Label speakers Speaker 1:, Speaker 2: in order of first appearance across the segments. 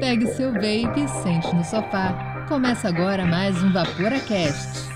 Speaker 1: Pegue seu vape sente no sofá. Começa agora mais um VaporaCast.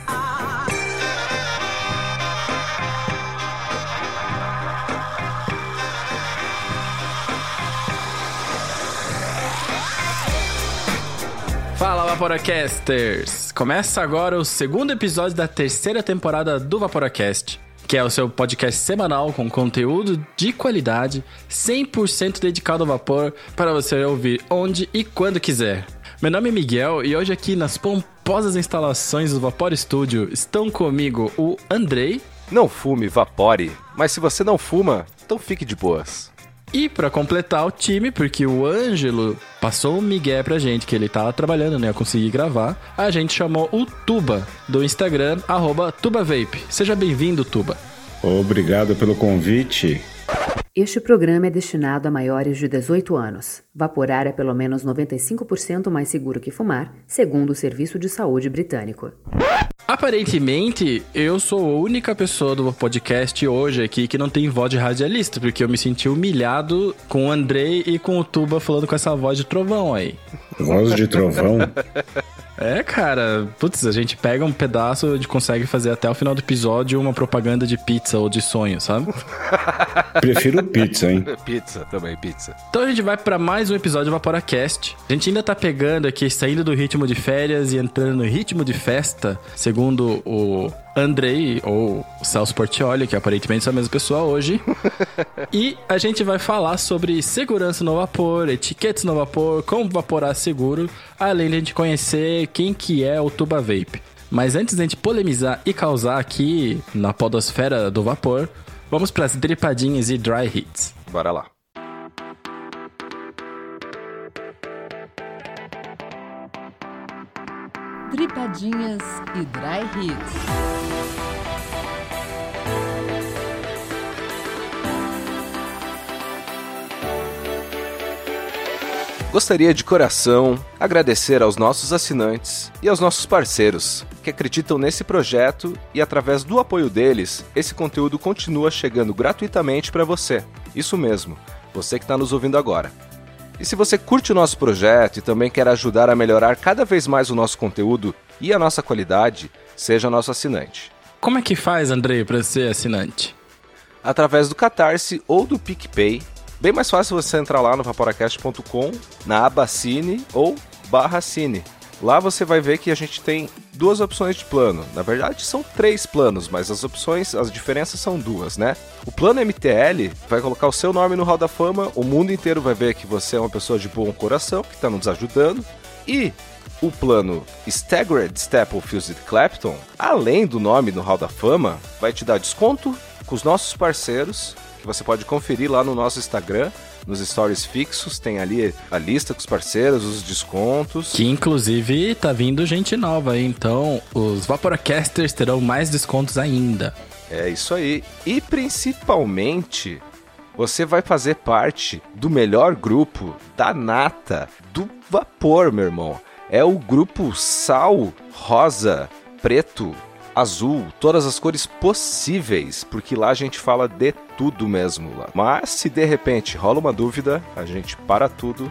Speaker 2: Fala Vaporacasters! Começa agora o segundo episódio da terceira temporada do Vaporacast, que é o seu podcast semanal com conteúdo de qualidade, 100% dedicado ao vapor para você ouvir onde e quando quiser. Meu nome é Miguel e hoje aqui nas pomposas instalações do Vapor Studio estão comigo o Andrei.
Speaker 3: Não fume, vapore. Mas se você não fuma, então fique de boas.
Speaker 2: E para completar o time, porque o Ângelo passou um migué pra gente que ele tava trabalhando, né? Eu consegui gravar. A gente chamou o Tuba do Instagram, arroba TubaVape. Seja bem-vindo, Tuba.
Speaker 4: Obrigado pelo convite.
Speaker 5: Este programa é destinado a maiores de 18 anos. Vaporar é pelo menos 95% mais seguro que fumar, segundo o Serviço de Saúde Britânico.
Speaker 2: Aparentemente, eu sou a única pessoa do podcast hoje aqui que não tem voz de radialista, porque eu me senti humilhado com o Andrei e com o Tuba falando com essa voz de trovão aí.
Speaker 4: Voz de trovão?
Speaker 2: É, cara, putz, a gente pega um pedaço, a gente consegue fazer até o final do episódio uma propaganda de pizza ou de sonho, sabe?
Speaker 4: Prefiro pizza, hein?
Speaker 3: Pizza também, pizza.
Speaker 2: Então a gente vai para mais um episódio do Vaporacast. A gente ainda tá pegando aqui, saindo do ritmo de férias e entrando no ritmo de festa, segundo o Andrei, ou Celso Portioli, que aparentemente são a mesma pessoa hoje. e a gente vai falar sobre segurança no vapor, etiquetas no vapor, como vaporar seguro, além de a gente conhecer quem que é o Tuba Vape. Mas antes de a gente polemizar e causar aqui na podosfera do vapor, vamos para as dripadinhas e dry hits.
Speaker 3: Bora lá.
Speaker 1: Dripadinhas e Dry Hits.
Speaker 3: Gostaria de coração agradecer aos nossos assinantes e aos nossos parceiros que acreditam nesse projeto e através do apoio deles, esse conteúdo continua chegando gratuitamente para você. Isso mesmo, você que está nos ouvindo agora. E se você curte o nosso projeto e também quer ajudar a melhorar cada vez mais o nosso conteúdo e a nossa qualidade, seja nosso assinante.
Speaker 2: Como é que faz, Andrei, para ser assinante?
Speaker 3: Através do Catarse ou do PicPay. Bem mais fácil você entrar lá no vaporacast.com, na aba Cine ou barra Cine. Lá você vai ver que a gente tem duas opções de plano. Na verdade, são três planos, mas as opções, as diferenças são duas, né? O plano MTL vai colocar o seu nome no Hall da Fama, o mundo inteiro vai ver que você é uma pessoa de bom coração, que está nos ajudando. E o plano Staggered Staple Fused Clapton, além do nome no Hall da Fama, vai te dar desconto com os nossos parceiros, que você pode conferir lá no nosso Instagram, nos stories fixos, tem ali a lista com os parceiros, os descontos.
Speaker 2: Que inclusive tá vindo gente nova aí, então os Vaporacasters terão mais descontos ainda.
Speaker 3: É isso aí. E principalmente, você vai fazer parte do melhor grupo da nata do vapor, meu irmão. É o grupo sal, rosa, preto, azul, todas as cores possíveis, porque lá a gente fala de tudo mesmo lá. Mas se de repente rola uma dúvida, a gente para tudo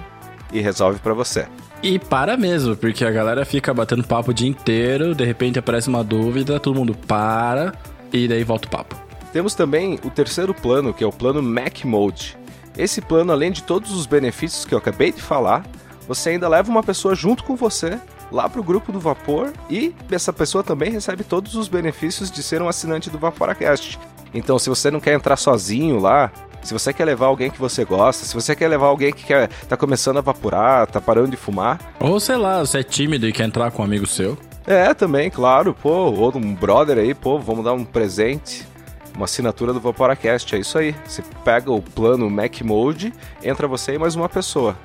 Speaker 3: e resolve para você.
Speaker 2: E para mesmo, porque a galera fica batendo papo o dia inteiro, de repente aparece uma dúvida, todo mundo para e daí volta o papo.
Speaker 3: Temos também o terceiro plano, que é o plano Mac Mode. Esse plano, além de todos os benefícios que eu acabei de falar, você ainda leva uma pessoa junto com você lá pro grupo do Vapor e essa pessoa também recebe todos os benefícios de ser um assinante do Vaporacast. Então, se você não quer entrar sozinho lá, se você quer levar alguém que você gosta, se você quer levar alguém que quer tá começando a vaporar, tá parando de fumar,
Speaker 2: Ou sei lá, você é tímido e quer entrar com um amigo seu.
Speaker 3: é, também, claro, pô, ou um brother aí, pô, vamos dar um presente, uma assinatura do Vaporacast, é isso aí. Você pega o plano Mac Mode, entra você e mais uma pessoa.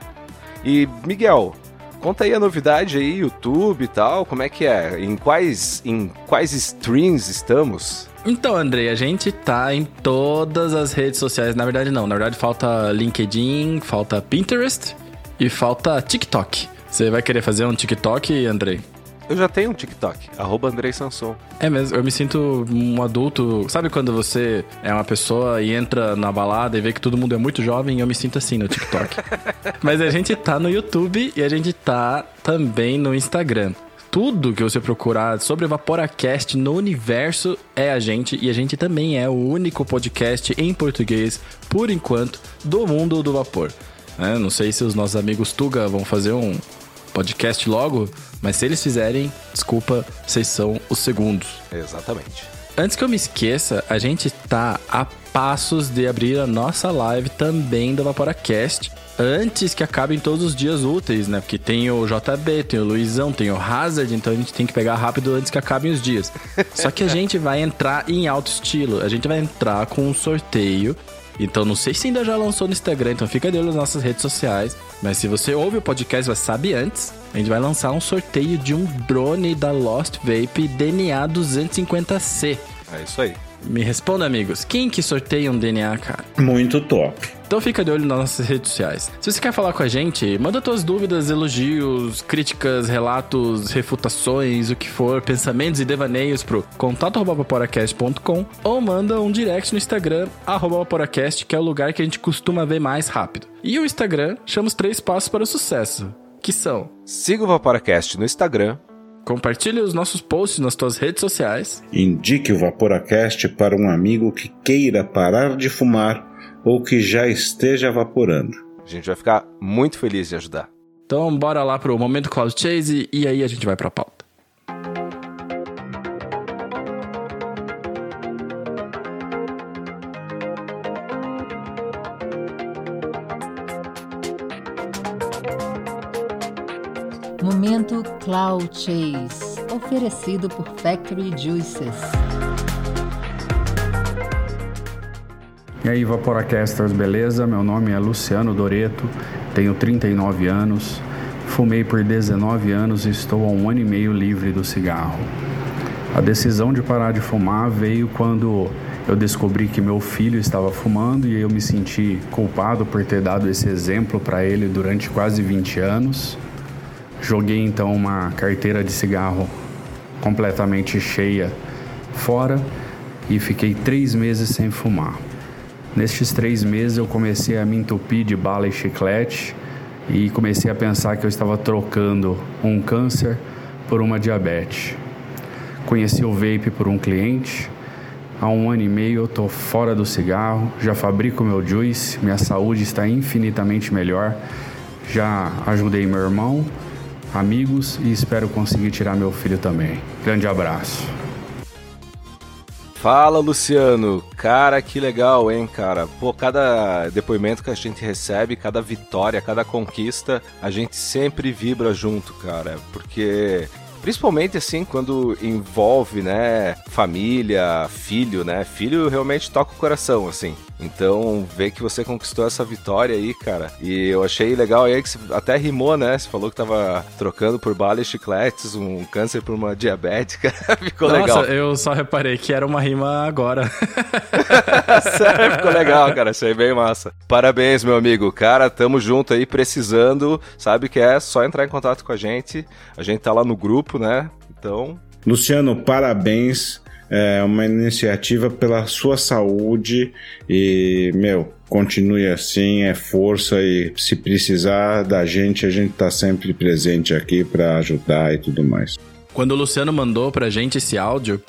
Speaker 3: E, Miguel, conta aí a novidade aí, YouTube e tal, como é que é? Em quais, em quais streams estamos?
Speaker 2: Então, Andrei, a gente tá em todas as redes sociais. Na verdade, não. Na verdade, falta LinkedIn, falta Pinterest e falta TikTok. Você vai querer fazer um TikTok, Andrei?
Speaker 3: Eu já tenho um TikTok, arroba Andrei Sanson.
Speaker 2: É mesmo, eu me sinto um adulto. Sabe quando você é uma pessoa e entra na balada e vê que todo mundo é muito jovem? Eu me sinto assim no TikTok. Mas a gente tá no YouTube e a gente tá também no Instagram. Tudo que você procurar sobre VaporaCast no universo é a gente e a gente também é o único podcast em português, por enquanto, do mundo do vapor. É, não sei se os nossos amigos Tuga vão fazer um podcast logo, mas se eles fizerem, desculpa, vocês são os segundos.
Speaker 3: Exatamente.
Speaker 2: Antes que eu me esqueça, a gente tá a passos de abrir a nossa live também do VaporaCast. Antes que acabem todos os dias úteis, né? Porque tem o JB, tem o Luizão, tem o Hazard, então a gente tem que pegar rápido antes que acabem os dias. Só que a gente vai entrar em alto estilo. A gente vai entrar com um sorteio então não sei se ainda já lançou no Instagram, então fica de olho nas nossas redes sociais. Mas se você ouve o podcast, vai saber antes. A gente vai lançar um sorteio de um drone da Lost Vape DNA 250C.
Speaker 3: É isso aí.
Speaker 2: Me responda, amigos. Quem que sorteia um DNA, cara?
Speaker 4: Muito top.
Speaker 2: Então fica de olho nas nossas redes sociais. Se você quer falar com a gente, manda suas dúvidas, elogios, críticas, relatos, refutações, o que for, pensamentos e devaneios pro contato@vaporacast.com ou manda um direct no Instagram @vaporacast, que é o lugar que a gente costuma ver mais rápido. E o Instagram chama os três passos para o sucesso, que são:
Speaker 3: Siga o Vaporacast no Instagram,
Speaker 2: Compartilhe os nossos posts nas tuas redes sociais.
Speaker 4: Indique o Vaporacast para um amigo que queira parar de fumar ou que já esteja vaporando.
Speaker 3: A gente vai ficar muito feliz de ajudar.
Speaker 2: Então bora lá pro Momento Cloud Chase e aí a gente vai pra pauta.
Speaker 1: Cloud Chase, oferecido por Factory Juices.
Speaker 6: E aí, Vaporacasters, beleza? Meu nome é Luciano Doreto, tenho 39 anos, fumei por 19 anos e estou há um ano e meio livre do cigarro. A decisão de parar de fumar veio quando eu descobri que meu filho estava fumando e eu me senti culpado por ter dado esse exemplo para ele durante quase 20 anos. Joguei então uma carteira de cigarro completamente cheia fora e fiquei três meses sem fumar. Nestes três meses eu comecei a me entupir de bala e chiclete e comecei a pensar que eu estava trocando um câncer por uma diabetes. Conheci o vape por um cliente. Há um ano e meio eu estou fora do cigarro, já fabrico meu juice, minha saúde está infinitamente melhor. Já ajudei meu irmão, amigos e espero conseguir tirar meu filho também. Grande abraço.
Speaker 3: Fala, Luciano. Cara, que legal, hein, cara? Pô, cada depoimento que a gente recebe, cada vitória, cada conquista, a gente sempre vibra junto, cara. Porque Principalmente assim, quando envolve, né, família, filho, né? Filho realmente toca o coração, assim. Então, ver que você conquistou essa vitória aí, cara. E eu achei legal aí que você até rimou, né? Você falou que tava trocando por bala e chicletes, um câncer por uma diabética. Ficou
Speaker 2: Nossa,
Speaker 3: legal.
Speaker 2: eu só reparei que era uma rima agora.
Speaker 3: Sério, ficou legal, cara. Achei bem massa. Parabéns, meu amigo. Cara, tamo junto aí, precisando. Sabe que é só entrar em contato com a gente. A gente tá lá no grupo, né? Então.
Speaker 4: Luciano, parabéns. É uma iniciativa pela sua saúde e, meu, continue assim, é força e se precisar da gente, a gente tá sempre presente aqui para ajudar e tudo mais.
Speaker 2: Quando o Luciano mandou pra gente esse áudio,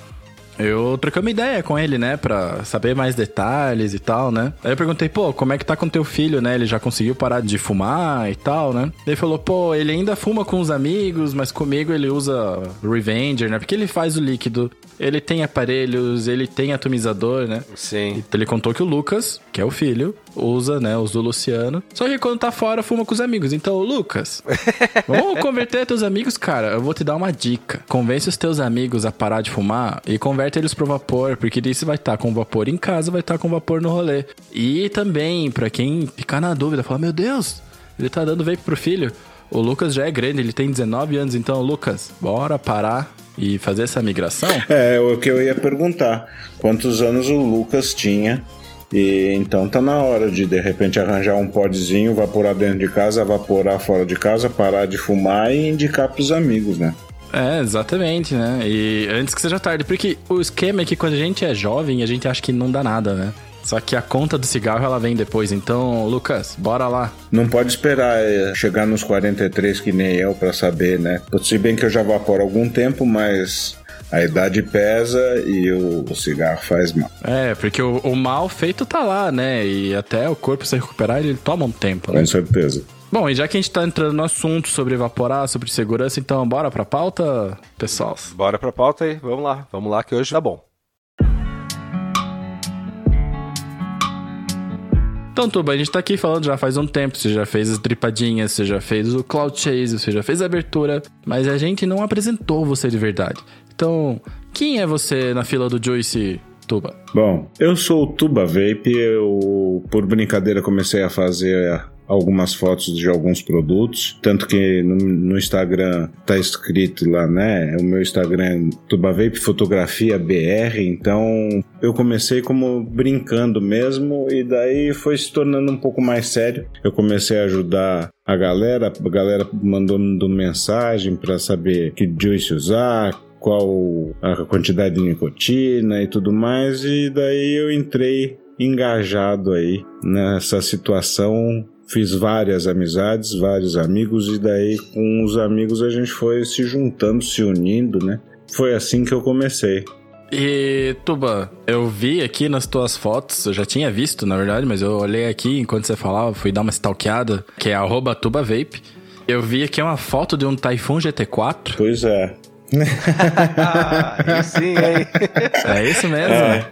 Speaker 2: eu troquei uma ideia com ele, né? Pra saber mais detalhes e tal, né? Aí eu perguntei, pô, como é que tá com teu filho, né? Ele já conseguiu parar de fumar e tal, né? Ele falou, pô, ele ainda fuma com os amigos, mas comigo ele usa Revenger, né? Porque ele faz o líquido, ele tem aparelhos, ele tem atomizador, né?
Speaker 3: Sim.
Speaker 2: Então ele contou que o Lucas, que é o filho, usa, né, os do Luciano. Só que quando tá fora, fuma com os amigos. Então, Lucas, vamos converter teus amigos, cara. Eu vou te dar uma dica. Convence os teus amigos a parar de fumar e converte eles pro vapor, porque você vai estar tá com vapor em casa, vai estar tá com vapor no rolê. E também, para quem ficar na dúvida, falar, meu Deus, ele tá dando vape pro filho. O Lucas já é grande, ele tem 19 anos, então, Lucas, bora parar e fazer essa migração?
Speaker 4: É, o que eu ia perguntar. Quantos anos o Lucas tinha? E então tá na hora de de repente arranjar um podzinho, vaporar dentro de casa, vaporar fora de casa, parar de fumar e indicar pros amigos, né?
Speaker 2: É, exatamente, né? E antes que seja tarde. Porque o esquema é que quando a gente é jovem, a gente acha que não dá nada, né? Só que a conta do cigarro ela vem depois. Então, Lucas, bora lá.
Speaker 4: Não pode esperar é, chegar nos 43 que nem eu pra saber, né? Se bem que eu já vaporo há algum tempo, mas a idade pesa e o, o cigarro faz mal.
Speaker 2: É, porque o, o, mal feito tá lá, né? E até o corpo se recuperar, ele toma um tempo, né?
Speaker 4: Com certeza.
Speaker 2: Bom, e já que a gente tá entrando no assunto sobre evaporar, sobre segurança, então bora pra pauta, pessoal?
Speaker 3: Bora pra pauta aí, vamos lá. Vamos lá que hoje tá bom.
Speaker 2: Então, Tuba, a gente tá aqui falando já faz um tempo. Você já fez as tripadinhas, você já fez o Cloud Chase, você já fez a abertura, mas a gente não apresentou você de verdade. Então, quem é você na fila do Joyce Tuba?
Speaker 4: Bom, eu sou o Tuba Vape. Eu, por brincadeira, comecei a fazer algumas fotos de alguns produtos, tanto que no, no, Instagram tá escrito lá, né? O meu Instagram é Tubavape Fotografia BR, então eu comecei como brincando mesmo e daí foi se tornando um pouco mais sério. Eu comecei a ajudar a galera, a galera mandando mensagem para saber que juice usar, qual a quantidade de nicotina e tudo mais, e daí eu entrei engajado aí nessa situação fiz várias amizades, vários amigos, e daí com os amigos a gente foi se juntando, se unindo, né? Foi assim que eu comecei.
Speaker 2: E, Tuba, eu vi aqui nas tuas fotos, eu já tinha visto, na verdade, mas eu olhei aqui enquanto você falava, fui dar uma stalkeada, que é arroba TubaVape. Eu vi aqui uma foto de um Typhoon GT4.
Speaker 4: Pois é.
Speaker 3: Sim, hein?
Speaker 2: É isso mesmo. É.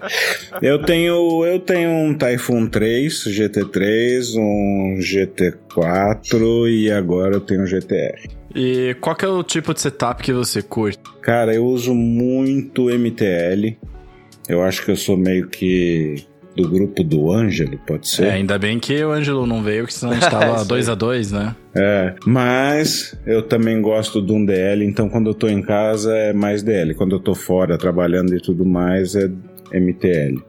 Speaker 4: Eu tenho eu tenho um Typhoon 3, GT3, um GT4 e agora eu tenho um GTR.
Speaker 2: E qual que é o tipo de setup que você curte?
Speaker 4: Cara, eu uso muito MTL. Eu acho que eu sou meio que do grupo do Ângelo, pode ser?
Speaker 2: É, ainda bem que o Ângelo não veio, que senão a gente tava 2 a 2 né?
Speaker 4: É, mas eu também gosto de um DL, então quando eu tô em casa é mais DL. Quando eu tô fora trabalhando e tudo mais é MTL.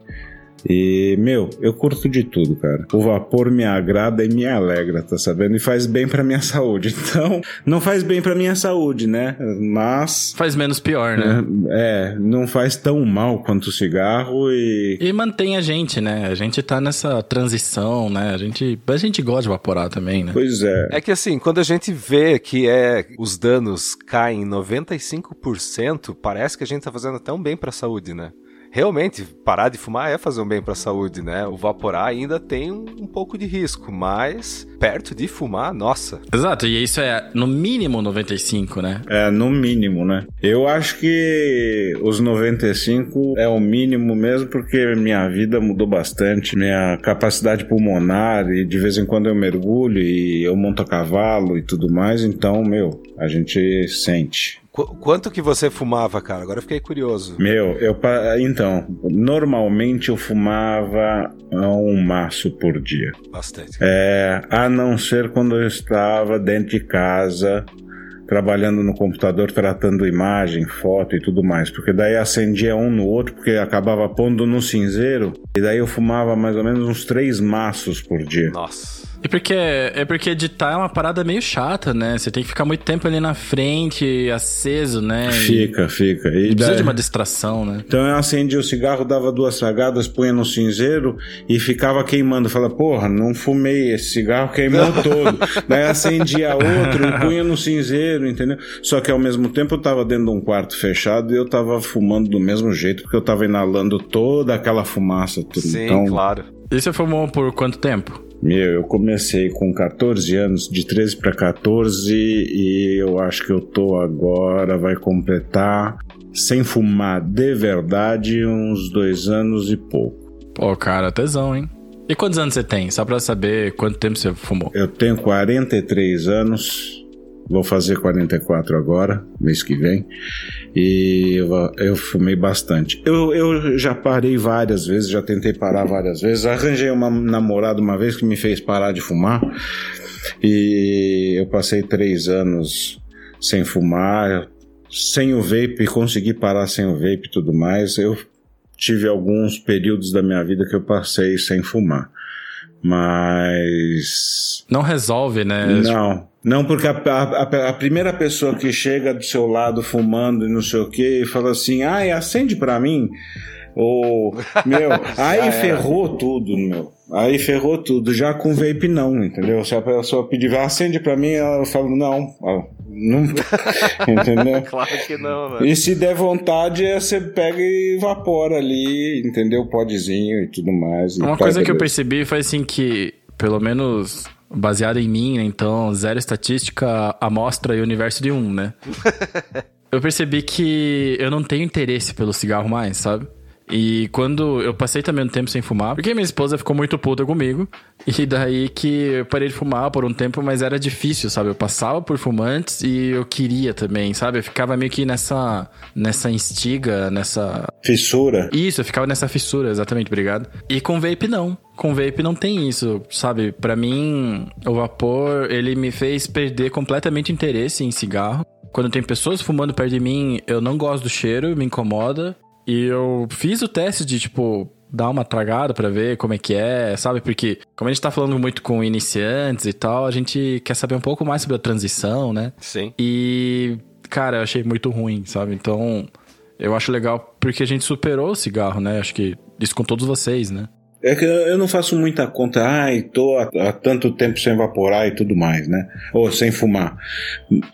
Speaker 4: E, meu, eu curto de tudo, cara. O vapor me agrada e me alegra, tá sabendo? E faz bem pra minha saúde. Então, não faz bem pra minha saúde, né? Mas.
Speaker 2: Faz menos pior, né?
Speaker 4: É, é não faz tão mal quanto o cigarro e.
Speaker 2: E mantém a gente, né? A gente tá nessa transição, né? A gente, a gente gosta de vaporar também, né?
Speaker 4: Pois é.
Speaker 3: É que assim, quando a gente vê que é os danos caem 95%, parece que a gente tá fazendo tão bem pra saúde, né? Realmente, parar de fumar é fazer um bem para a saúde, né? O vaporar ainda tem um, um, pouco de risco, mas perto de fumar, nossa.
Speaker 2: Exato, e isso é no mínimo 95, né?
Speaker 4: É, no mínimo, né? Eu acho que os 95 é o mínimo mesmo, porque minha vida mudou bastante, minha capacidade pulmonar, e de vez em quando eu mergulho e eu monto a cavalo e tudo mais, então, meu, a gente sente.
Speaker 3: Qu quanto que você fumava, cara? Agora eu fiquei curioso.
Speaker 4: Meu, eu então, normalmente eu fumava um maço por dia.
Speaker 3: Bastante.
Speaker 4: É, a não ser quando eu estava dentro de casa trabalhando no computador, tratando imagem, foto e tudo mais, porque daí acendia um no outro, porque acabava pondo no cinzeiro, e daí eu fumava mais ou menos uns três maços por dia.
Speaker 3: Nossa.
Speaker 2: E porque é porque editar é uma parada meio chata, né? Você tem que ficar muito tempo ali na frente, aceso, né?
Speaker 4: Fica, fica.
Speaker 2: E, e precisa daí... de uma distração, né?
Speaker 4: Então eu acendia o cigarro, dava duas tragadas, punha no cinzeiro e ficava queimando. Fala, porra, não fumei, esse cigarro queimou todo. daí acendia outro e punha no cinzeiro, entendeu? Só que ao mesmo tempo eu tava dentro de um quarto fechado e eu tava fumando do mesmo jeito, porque eu tava inalando toda aquela fumaça. Tudo.
Speaker 3: Sim, então... claro.
Speaker 2: E você fumou por quanto tempo?
Speaker 4: Meu, eu comecei com 14 anos, de 13 para 14, e eu acho que eu tô agora, vai completar, sem fumar de verdade, uns dois anos e pouco.
Speaker 2: Pô, cara, tesão, hein? E quantos anos você tem? Só pra saber quanto tempo você fumou.
Speaker 4: Eu tenho 43 anos. Vou fazer 44 agora, mês que vem. E eu, eu, fumei bastante. Eu, eu já parei várias vezes, já tentei parar várias vezes. Arranjei uma namorada uma vez que me fez parar de fumar. E eu passei três anos sem fumar, sem o vape, consegui parar sem o vape e tudo mais. Eu tive alguns períodos da minha vida que eu passei sem fumar. Mas.
Speaker 2: Não resolve, né?
Speaker 4: Não. Não, porque a, a, a, primeira pessoa que chega do seu lado fumando e não sei o que e fala assim, ai, acende para mim. Ou, meu, aí ferrou tudo, meu. Aí ferrou tudo. Já com vape não, entendeu? Se a pessoa pedir, acende pra mim, eu falo, não. não entendeu?
Speaker 3: claro que não, velho.
Speaker 4: E se der vontade, você pega e evapora ali, entendeu? Podzinho e tudo mais.
Speaker 2: Uma coisa que eu percebi foi assim que, pelo menos baseado em mim, né? então zero estatística, amostra e universo de um, né? eu percebi que eu não tenho interesse pelo cigarro mais, sabe? E quando eu passei também um tempo sem fumar, porque minha esposa ficou muito puta comigo. E daí que eu parei de fumar por um tempo, mas era difícil, sabe? Eu passava por fumantes e eu queria também, sabe? Eu ficava meio que nessa nessa instiga, nessa
Speaker 4: fissura.
Speaker 2: Isso, eu ficava nessa fissura, exatamente, obrigado. E com vape não. Com vape não tem isso, sabe? Para mim, o vapor, ele me fez perder completamente interesse em cigarro. Quando tem pessoas fumando perto de mim, eu não gosto do cheiro, me incomoda. E eu fiz o teste de, tipo, dar uma tragada para ver como é que é, sabe? Porque, como a gente tá falando muito com iniciantes e tal, a gente quer saber um pouco mais sobre a transição, né?
Speaker 3: Sim.
Speaker 2: E, cara, eu achei muito ruim, sabe? Então, eu acho legal porque a gente superou o cigarro, né? Acho que isso com todos vocês, né?
Speaker 4: É que eu não faço muita conta, ai, tô há, há, tanto tempo sem evaporar e tudo mais, né? Ou sem fumar.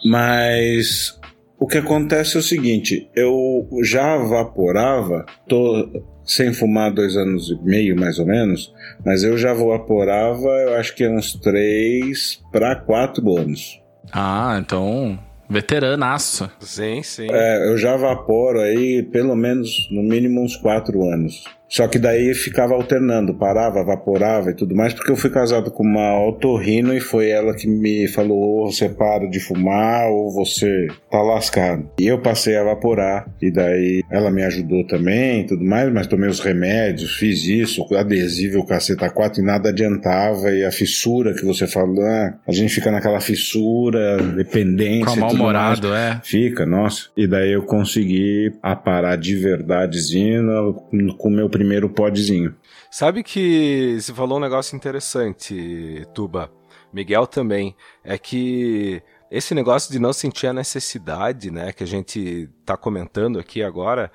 Speaker 4: Mas o que acontece é o seguinte: eu já vaporava, tô sem fumar dois anos e meio mais ou menos, mas eu já vaporava, eu acho que uns três para quatro anos.
Speaker 2: Ah, então veteranaço.
Speaker 3: Sim, sim.
Speaker 4: É, eu já vaporo aí pelo menos, no mínimo, uns quatro anos. Só que daí ficava alternando, parava, vaporava e tudo mais, porque eu fui casado com uma otorrino e foi ela que me falou: ou você para de fumar ou você tá lascado. E eu passei a vaporar, e daí ela me ajudou também e tudo mais, mas tomei os remédios, fiz isso, adesivo, caceta 4 e nada adiantava. E a fissura que você falou, ah, a gente fica naquela fissura, dependência.
Speaker 2: Com mal-humorado, é.
Speaker 4: Fica, nossa. E daí eu consegui a parar de verdadezinho com o meu primeiro podzinho.
Speaker 3: Sabe que você falou um negócio interessante, Tuba. Miguel também. É que esse negócio de não sentir a necessidade, né, que a gente tá comentando aqui agora,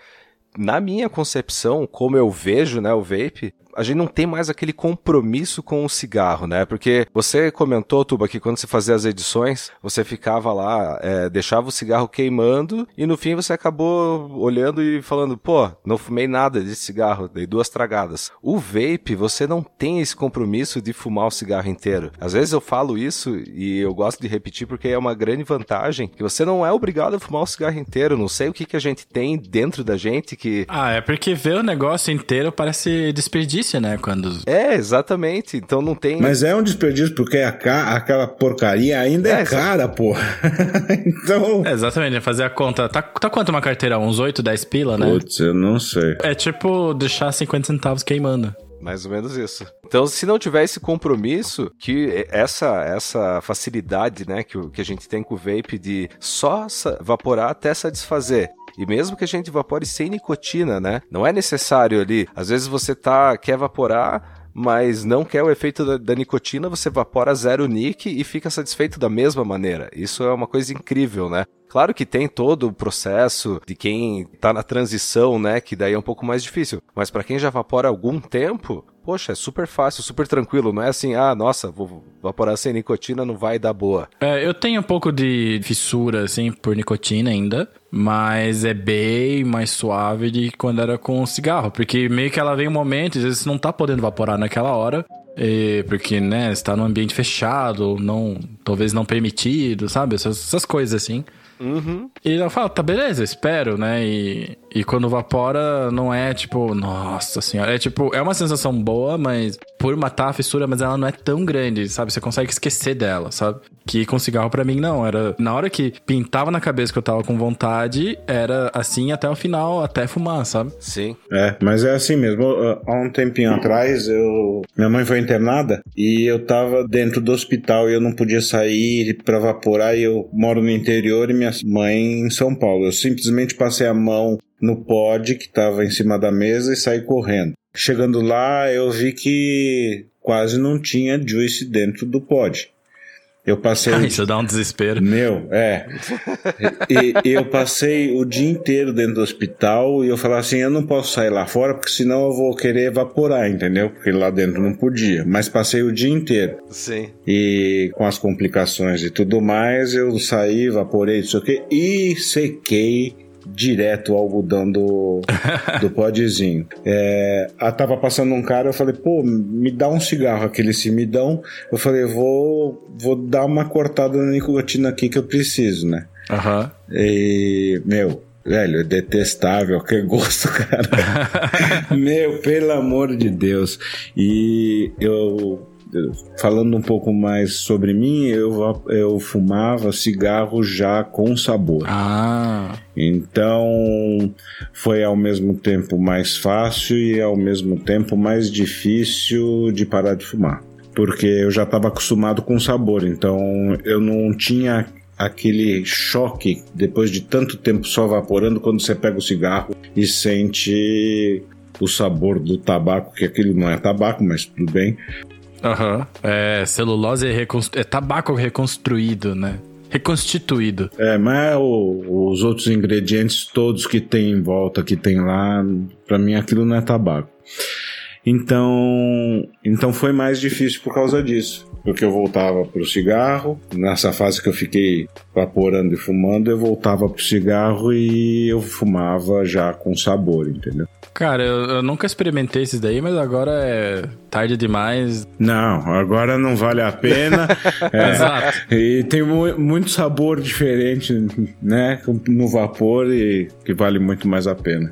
Speaker 3: na minha concepção, como eu vejo, né, o vape, a gente não tem mais aquele compromisso com o cigarro, né? Porque você comentou, Tuba, que quando você fazia as edições, você ficava lá, é, deixava o cigarro queimando e no fim você acabou olhando e falando, pô, não fumei nada de cigarro, dei duas tragadas. O vape, você não tem esse compromisso de fumar o cigarro inteiro. Às vezes eu falo isso e eu gosto de repetir porque é uma grande vantagem que você não é obrigado a fumar o cigarro inteiro. Não sei o que, que a gente tem dentro da gente que.
Speaker 2: Ah, é porque ver o negócio inteiro parece desperdício desperdício, né? Quando...
Speaker 3: É, exatamente. Então não tem.
Speaker 4: Mas é um desperdício porque a ca... aquela porcaria ainda é, é cara, pô. então.
Speaker 2: É, exatamente, fazer a conta. Tá, tá quanto uma carteira? Uns 8, 10 pila, né?
Speaker 4: Putz, eu não sei.
Speaker 2: É tipo deixar 50 centavos queimando.
Speaker 3: Mais ou menos isso. Então, se não tiver esse compromisso, que essa essa facilidade, né, que, que a gente tem com o vape de só evaporar até satisfazer, e mesmo que a gente evapore sem nicotina, né? Não é necessário ali. Às vezes você tá quer evaporar, mas não quer o efeito da, da, nicotina, você evapora zero nick e fica satisfeito da mesma maneira. Isso é uma coisa incrível, né? Claro que tem todo o processo de quem tá na transição, né, que daí é um pouco mais difícil, mas para quem já evapora há algum tempo, poxa, é super fácil, super tranquilo. Não é assim, ah, nossa, vou vaporar sem nicotina, não vai dar boa.
Speaker 2: É, eu tenho um pouco de fissura, assim, por nicotina ainda. Mas é bem mais suave de quando era com cigarro. Porque meio que ela vem um momento, às vezes você não tá podendo vaporar naquela hora. E, porque, né, está num ambiente fechado, não, talvez não permitido, sabe? Essas, essas coisas assim.
Speaker 3: Uhum.
Speaker 2: E ela fala, tá beleza, espero, né? E, e quando vapora, não é tipo, nossa senhora. É tipo, é uma sensação boa, mas por matar a fissura, mas ela não é tão grande, sabe? Você consegue esquecer dela, sabe? Que com cigarro para mim não. Era na hora que pintava na cabeça que eu tava com vontade, era assim até o final, até fumar, sabe?
Speaker 3: Sim.
Speaker 4: É, mas é assim mesmo. Há um tempinho atrás, eu. Minha mãe foi internada e eu tava dentro do hospital e eu não podia sair para vaporar. E eu moro no interior e minha mãe em São Paulo. Eu simplesmente passei a mão no pod que estava em cima da mesa e saí correndo. Chegando lá, eu vi que quase não tinha juice dentro do pod. Eu passei.
Speaker 2: Ah, isso dá um desespero.
Speaker 4: Meu, é. E, eu passei o dia inteiro dentro do hospital e eu falava assim: eu não posso sair lá fora porque senão eu vou querer evaporar, entendeu? Porque lá dentro não podia. Mas passei o dia inteiro.
Speaker 3: Sim.
Speaker 4: E com as complicações e tudo mais, eu saí, evaporei, isso aqui e sequei direto o algodão do, do podzinho. É, a, tava passando um cara, eu falei, pô, me dá um cigarro, aquele simidão. Eu falei, vou, vou dar uma cortada na nicotina aqui que eu preciso, né?
Speaker 2: Uhum.
Speaker 4: E, meu, Velho, é detestável, que gosto, cara. Meu, pelo amor de Deus. E eu falando um pouco mais sobre mim, eu, eu fumava cigarro já com sabor.
Speaker 2: Ah.
Speaker 4: Então foi ao mesmo tempo mais fácil e ao mesmo tempo mais difícil de parar de fumar. Porque eu já estava acostumado com sabor, então eu não tinha aquele choque depois de tanto tempo só vaporando quando você pega o cigarro e sente o sabor do tabaco, que aquilo não é tabaco, mas tudo bem.
Speaker 2: Aham. Uhum. É celulose é, é tabaco reconstruído, né? Reconstituído.
Speaker 4: É, mas o, os outros ingredientes todos que tem em volta, que tem lá, para mim aquilo não é tabaco. Então, então foi mais difícil por causa disso. Porque eu voltava pro cigarro, nessa fase que eu fiquei vaporando e fumando, eu voltava pro cigarro e eu fumava já com sabor, entendeu?
Speaker 2: Cara, eu, eu, nunca experimentei esses daí, mas agora é tarde demais.
Speaker 4: Não, agora não vale a pena. é, Exato. E tem mu muito sabor diferente, né? No vapor e que vale muito mais a pena.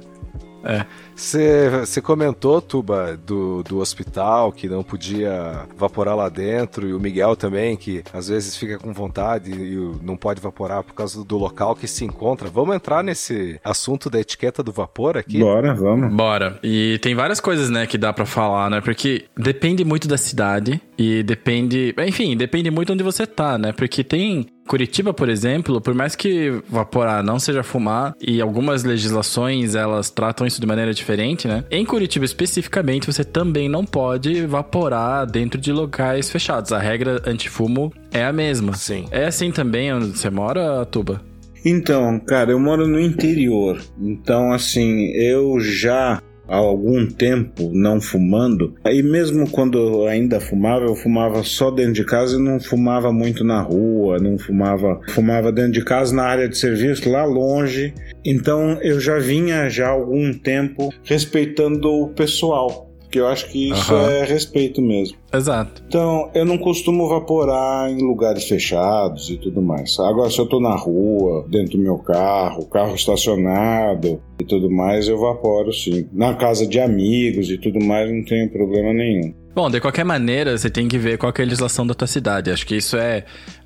Speaker 3: É. Você comentou, Tuba, do, do hospital que não podia vaporar lá dentro, e o Miguel também, que às vezes fica com vontade e não pode vaporar por causa do local que se encontra. Vamos entrar nesse assunto da etiqueta do vapor aqui?
Speaker 4: Bora, vamos.
Speaker 2: Bora. E tem várias coisas, né, que dá para falar, né? Porque depende muito da cidade e depende. Enfim, depende muito onde você tá, né? Porque tem Curitiba, por exemplo, por mais que vaporar não seja fumar e algumas legislações elas tratam isso de maneira diferente, né? Em Curitiba especificamente, você também não pode vaporar dentro de locais fechados. A regra antifumo é a mesma.
Speaker 3: Sim.
Speaker 2: É assim também onde você mora, Tuba?
Speaker 4: Então, cara, eu moro no interior. Então, assim, eu já há algum tempo não fumando. E mesmo quando eu ainda fumava, eu fumava só dentro de casa e não fumava muito na rua, não fumava, fumava dentro de casa na área de serviço lá longe. Então eu já vinha já há algum tempo respeitando o pessoal que eu acho que isso uhum. é respeito mesmo.
Speaker 2: Exato.
Speaker 4: Então, eu não costumo vaporar em lugares fechados e tudo mais. Agora, se eu tô na rua, dentro do meu carro, carro estacionado e tudo mais, eu vaporo sim. Na casa de amigos e tudo mais, não tenho problema nenhum.
Speaker 2: Bom, de qualquer maneira, você tem que ver qual é a legislação da tua cidade. Acho que isso é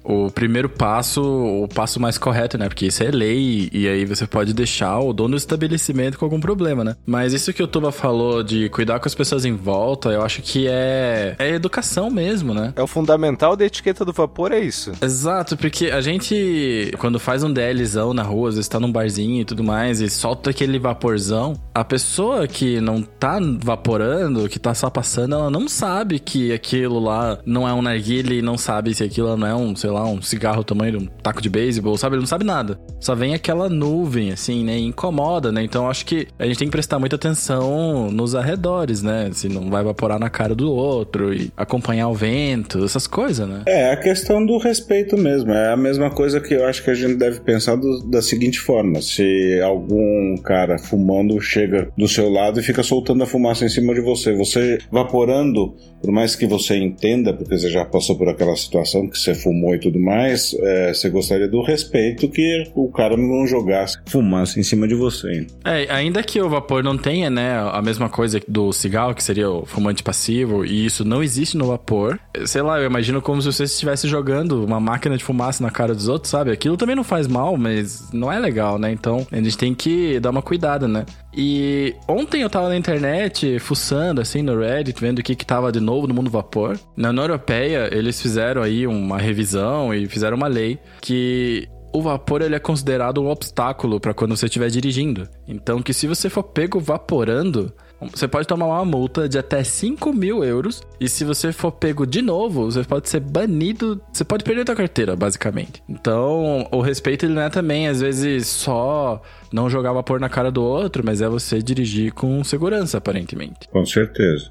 Speaker 2: o primeiro passo, o passo mais correto, né? Porque isso é lei e aí você pode deixar o dono do estabelecimento com algum problema, né? Mas isso que o Tuba falou de cuidar com as pessoas em volta, eu acho que é, é educação mesmo, né?
Speaker 3: É o fundamental da etiqueta do vapor, é isso.
Speaker 2: Exato, porque a gente, quando faz um DLzão na rua, às vezes tá num barzinho e tudo mais, e solta aquele vaporzão, a pessoa que não tá vaporando, que tá só passando, ela não sabe que aquilo lá não é um narguile e não sabe se aquilo não é um, sei lá, lá, um cigarro tamanho de um taco de beisebol, sabe? Ele não sabe nada. Só vem aquela nuvem, assim, né? E incomoda, né? Então acho que a gente tem que prestar muita atenção nos arredores, né? Se não vai evaporar na cara do outro e acompanhar o vento, essas coisas, né?
Speaker 4: É, a questão do respeito mesmo. É a mesma coisa que eu acho que a gente deve pensar do, da seguinte forma: se algum cara fumando chega do seu lado e fica soltando a fumaça em cima de você, você vaporando, por mais que você entenda, porque você já passou por aquela situação que você fumou e tudo mais, é, você gostaria do respeito que o cara não jogasse fumaça em cima de você.
Speaker 2: É, ainda que o vapor não tenha, né, a mesma coisa do cigarro, que seria o fumante passivo, e isso não existe no vapor, sei lá, eu imagino como se você estivesse jogando uma máquina de fumaça na cara dos outros, sabe? Aquilo também não faz mal, mas não é legal, né? Então a gente tem que dar uma cuidada, né? E ontem eu tava na internet, fuçando assim no Reddit, vendo o que que tava de novo no mundo vapor. Na União Europeia, eles fizeram aí uma revisão e fizeram uma lei que o vapor ele é considerado um obstáculo para quando você estiver dirigindo. Então, que se você for pego vaporando, você pode tomar uma multa de até 5 mil euros. E se você for pego de novo, você pode ser banido. Você pode perder a carteira, basicamente. Então, o respeito ele não é também, às vezes, só não jogar vapor na cara do outro, mas é você dirigir com segurança, aparentemente.
Speaker 4: Com certeza.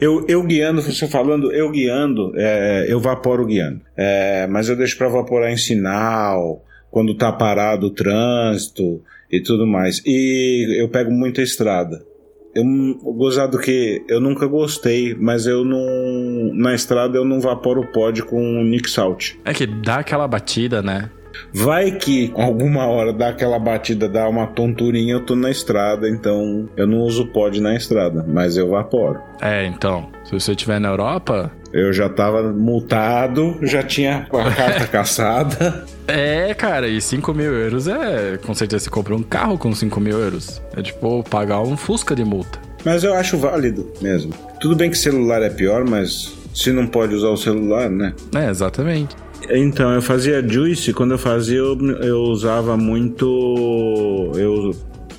Speaker 4: Eu, eu guiando, você falando, eu guiando, é, eu vaporo guiando. É, mas eu deixo para vaporar em sinal, quando tá parado o trânsito e tudo mais. E eu pego muita estrada. Eu, gozado que eu nunca gostei, mas eu não. Na estrada eu não vaporo pod com Nick Salt.
Speaker 2: É que dá aquela batida, né?
Speaker 4: Vai que alguma hora dá aquela batida, dá uma tonturinha, eu tô na estrada, então eu não uso pod na estrada, mas eu vaporo.
Speaker 2: É, então, se você estiver na Europa.
Speaker 4: Eu já tava multado, já tinha a carta caçada.
Speaker 2: É, cara, e 5 mil euros é. Com certeza você compra um carro com 5 mil euros. É tipo pagar um Fusca de multa.
Speaker 4: Mas eu acho válido mesmo. Tudo bem que celular é pior, mas se não pode usar o celular, né?
Speaker 2: É, exatamente.
Speaker 4: Então, eu fazia juice, quando eu fazia, eu, eu usava muito. Eu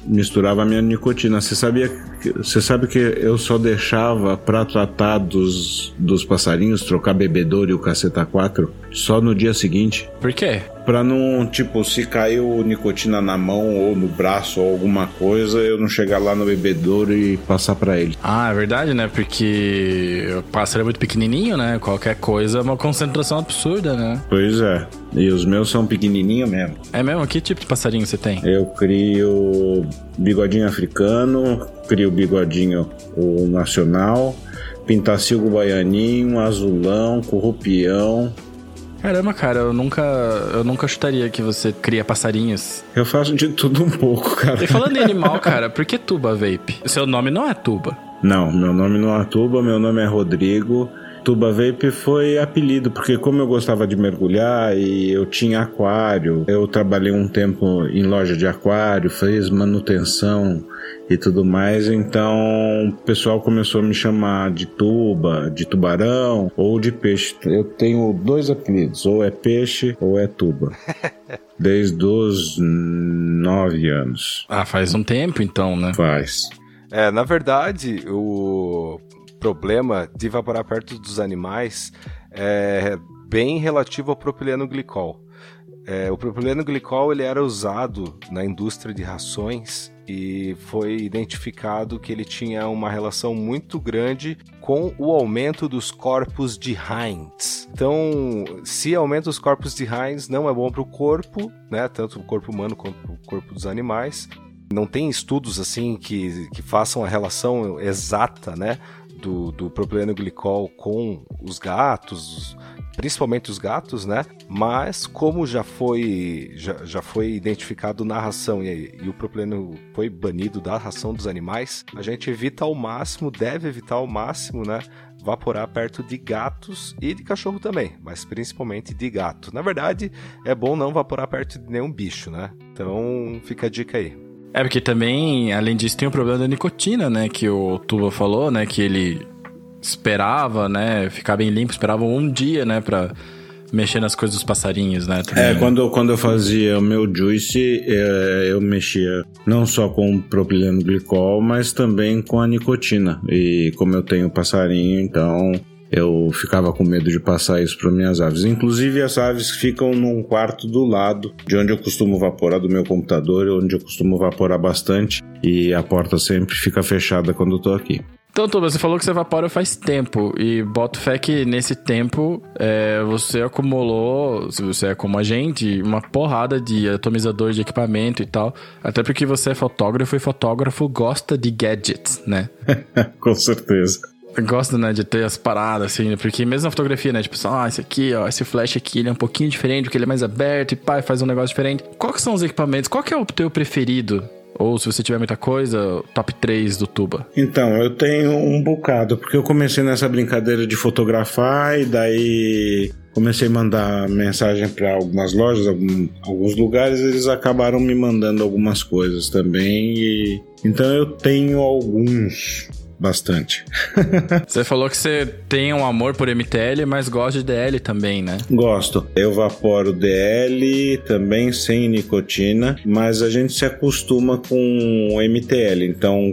Speaker 4: misturava a minha nicotina. Você sabia você sabe que eu só deixava para tratar dos, dos passarinhos, trocar bebedouro e o caceta 4 só no dia seguinte.
Speaker 2: Por quê?
Speaker 4: Pra não, tipo, se caiu nicotina na mão ou no braço ou alguma coisa, eu não chegar lá no bebedouro e passar para ele.
Speaker 2: Ah, é verdade, né? Porque o pássaro é muito pequenininho, né? Qualquer coisa é uma concentração absurda, né?
Speaker 4: Pois é. E os meus são pequenininhos mesmo.
Speaker 2: É mesmo? Que tipo de passarinho você tem?
Speaker 4: Eu crio bigodinho africano, crio bigodinho o nacional, pintacilgo baianinho, azulão, corrupião.
Speaker 2: Caramba, cara, eu nunca, eu nunca chutaria que você cria passarinhos.
Speaker 4: Eu faço de tudo um pouco, cara.
Speaker 2: E falando em animal, cara, por que Tuba Vape? Seu nome não é Tuba.
Speaker 4: Não, meu nome não é Tuba, meu nome é Rodrigo. Tuba Vape foi apelido, porque como eu gostava de mergulhar e eu tinha aquário, eu trabalhei um tempo em loja de aquário, fiz manutenção e tudo mais, então o pessoal começou a me chamar de tuba, de tubarão ou de peixe. Eu tenho dois apelidos, ou é peixe ou é tuba. Desde os nove anos.
Speaker 2: Ah, faz um tempo então, né?
Speaker 4: Faz.
Speaker 3: É, na verdade, o problema de evaporar perto dos animais é bem relativo ao propileno glicol. É, o propileno glicol ele era usado na indústria de rações e foi identificado que ele tinha uma relação muito grande com o aumento dos corpos de Heinz. Então, se aumenta os corpos de Heinz, não é bom para o corpo, né, tanto o corpo humano quanto o corpo dos animais. Não tem estudos assim que, que façam a relação exata, né, do, do propileno glicol com os gatos, principalmente os gatos, né? Mas como já foi já, já foi identificado na ração e, e o propileno foi banido da ração dos animais, a gente evita ao máximo, deve evitar ao máximo, né? Vaporar perto de gatos e de cachorro também, mas principalmente de gato. Na verdade, é bom não vaporar perto de nenhum bicho, né? Então fica a dica aí.
Speaker 2: É, porque também, além disso, tem o problema da nicotina, né? Que o Tuba falou, né? Que ele esperava, né? Ficar bem limpo, esperava um dia, né? Pra mexer nas coisas dos passarinhos, né?
Speaker 4: Também, é, quando, quando eu fazia o meu juice, é, eu mexia não só com o propileno glicol, mas também com a nicotina. E como eu tenho passarinho, então eu ficava com medo de passar isso para minhas aves. Inclusive, as aves ficam num quarto do lado de onde eu costumo vaporar do meu computador, onde eu costumo vaporar bastante, e a porta sempre fica fechada quando eu tô aqui.
Speaker 2: Então, Tuba, você falou que você evapora faz tempo e boto fé que nesse tempo é, você acumulou, se você é como a gente, uma porrada de atomizador de equipamento e tal. Até porque você é fotógrafo e fotógrafo gosta de gadgets, né?
Speaker 4: Com certeza.
Speaker 2: Gosto, né, de ter as paradas, assim, né? Porque mesmo na fotografia, né? Tipo, ah, esse aqui, ó, esse flash aqui, ele é um pouquinho diferente, porque ele é mais aberto e pai faz um negócio diferente. Quais são os equipamentos? Qual que é o teu preferido? Ou se você tiver muita coisa, top 3 do Tuba.
Speaker 4: Então, eu tenho um bocado, porque eu comecei nessa brincadeira de fotografar e daí comecei a mandar mensagem para algumas lojas, algum, alguns lugares, eles acabaram me mandando algumas coisas também. E... Então eu tenho alguns bastante.
Speaker 2: você falou que você tem um amor por MTL, mas gosta de DL também, né?
Speaker 4: Gosto. Eu vaporo DL também sem nicotina, mas a gente se acostuma com o MTL, então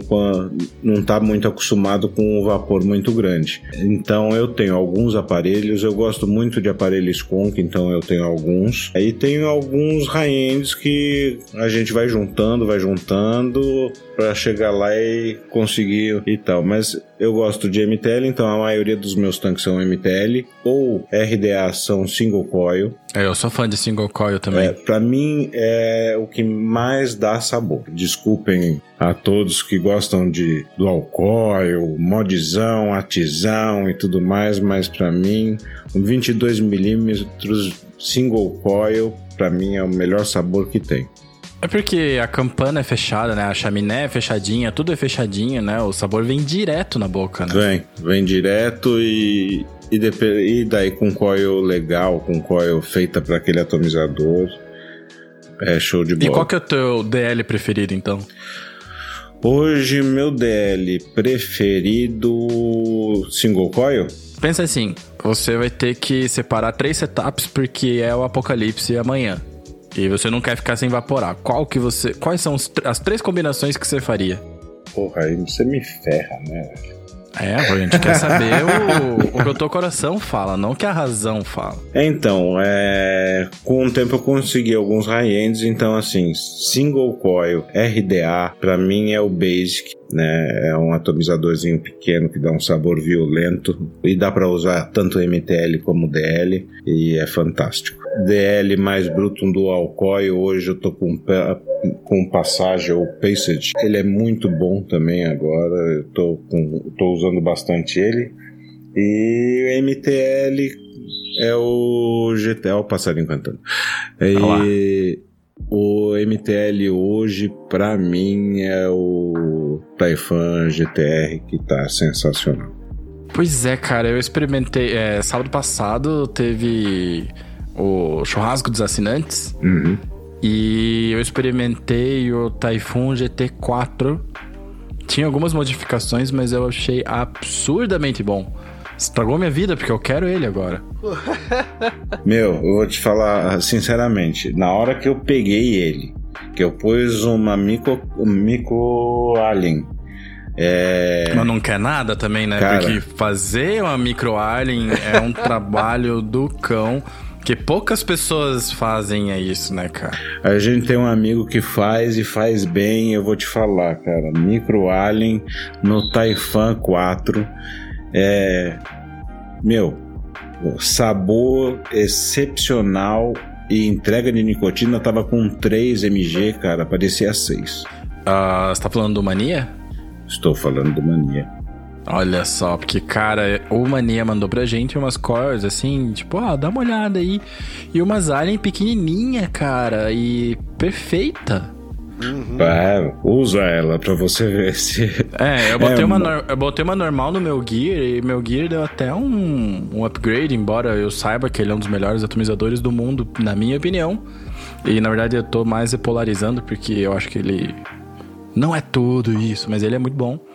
Speaker 4: não está muito acostumado com um vapor muito grande. Então eu tenho alguns aparelhos, eu gosto muito de aparelhos skunk, então eu tenho alguns. Aí tenho alguns high-ends que a gente vai juntando, vai juntando para chegar lá e conseguir e tal. Mas eu gosto de MTL, então a maioria dos meus tanques são MTL ou RDA são single coil.
Speaker 2: É, eu sou fã de single coil também.
Speaker 4: É, para mim é o que mais dá sabor. Desculpem a todos que gostam de dual coil, modzão, atizão e tudo mais, mas para mim um 22 milímetros single coil para mim é o melhor sabor que tem.
Speaker 2: É porque a campana é fechada, né? A chaminé é fechadinha, tudo é fechadinho, né? O sabor vem direto na boca, né?
Speaker 4: Vem, vem direto e, e, e daí com coil legal, com coil feita para aquele atomizador, é show de bola.
Speaker 2: E qual que é o teu DL preferido, então?
Speaker 4: Hoje, meu DL preferido single coil?
Speaker 2: Pensa assim, você vai ter que separar três setups porque é o apocalipse amanhã. E você não quer ficar sem evaporar. Qual que você. Quais são as três combinações que você faria?
Speaker 4: Porra, aí você me ferra, né?
Speaker 2: É, a gente quer saber o, o que o teu coração fala, não o que a razão fala.
Speaker 4: Então, é, com o tempo eu consegui alguns high-ends, então assim, single coil, RDA, para mim é o basic, né? É um atomizadorzinho pequeno que dá um sabor violento e dá para usar tanto MTL como DL e é fantástico. DL mais Bruton Dual Coil, hoje eu tô com, com passagem ou Passage. Ele é muito bom também agora, eu tô, com, tô usando bastante ele. E o MTL é o GTA, o passarinho cantando. E o MTL hoje, para mim, é o Taifan GTR que tá sensacional.
Speaker 2: Pois é, cara, eu experimentei. É, sábado passado teve o churrasco dos assinantes.
Speaker 4: Uhum.
Speaker 2: E eu experimentei o Typhoon GT4. Tinha algumas modificações, mas eu achei absurdamente bom. Estragou minha vida, porque eu quero ele agora.
Speaker 4: Meu, eu vou te falar sinceramente, na hora que eu peguei ele, que eu pus uma micro, micro alien. É...
Speaker 2: Mas não quer nada também, né? Cara... Porque fazer uma micro alien é um trabalho do cão. Que poucas pessoas fazem é isso, né, cara?
Speaker 4: A gente tem um amigo que faz e faz bem, eu vou te falar, cara. Micro Alien no Taifan 4. É. Meu, sabor excepcional e entrega de nicotina tava com 3 mg, cara, parecia 6.
Speaker 2: Uh, você tá falando do Mania?
Speaker 4: Estou falando do Mania.
Speaker 2: Olha só, porque, cara, o Mania mandou pra gente umas cores assim, tipo, ó, dá uma olhada aí. E umas alien pequenininha, cara, e perfeita.
Speaker 4: Uhum. É, usa ela pra você ver se.
Speaker 2: É, eu botei, é uma, uma... eu botei uma normal no meu Gear e meu Gear deu até um, um upgrade, embora eu saiba que ele é um dos melhores atomizadores do mundo, na minha opinião. E na verdade eu tô mais polarizando porque eu acho que ele não é tudo isso, mas ele é muito bom.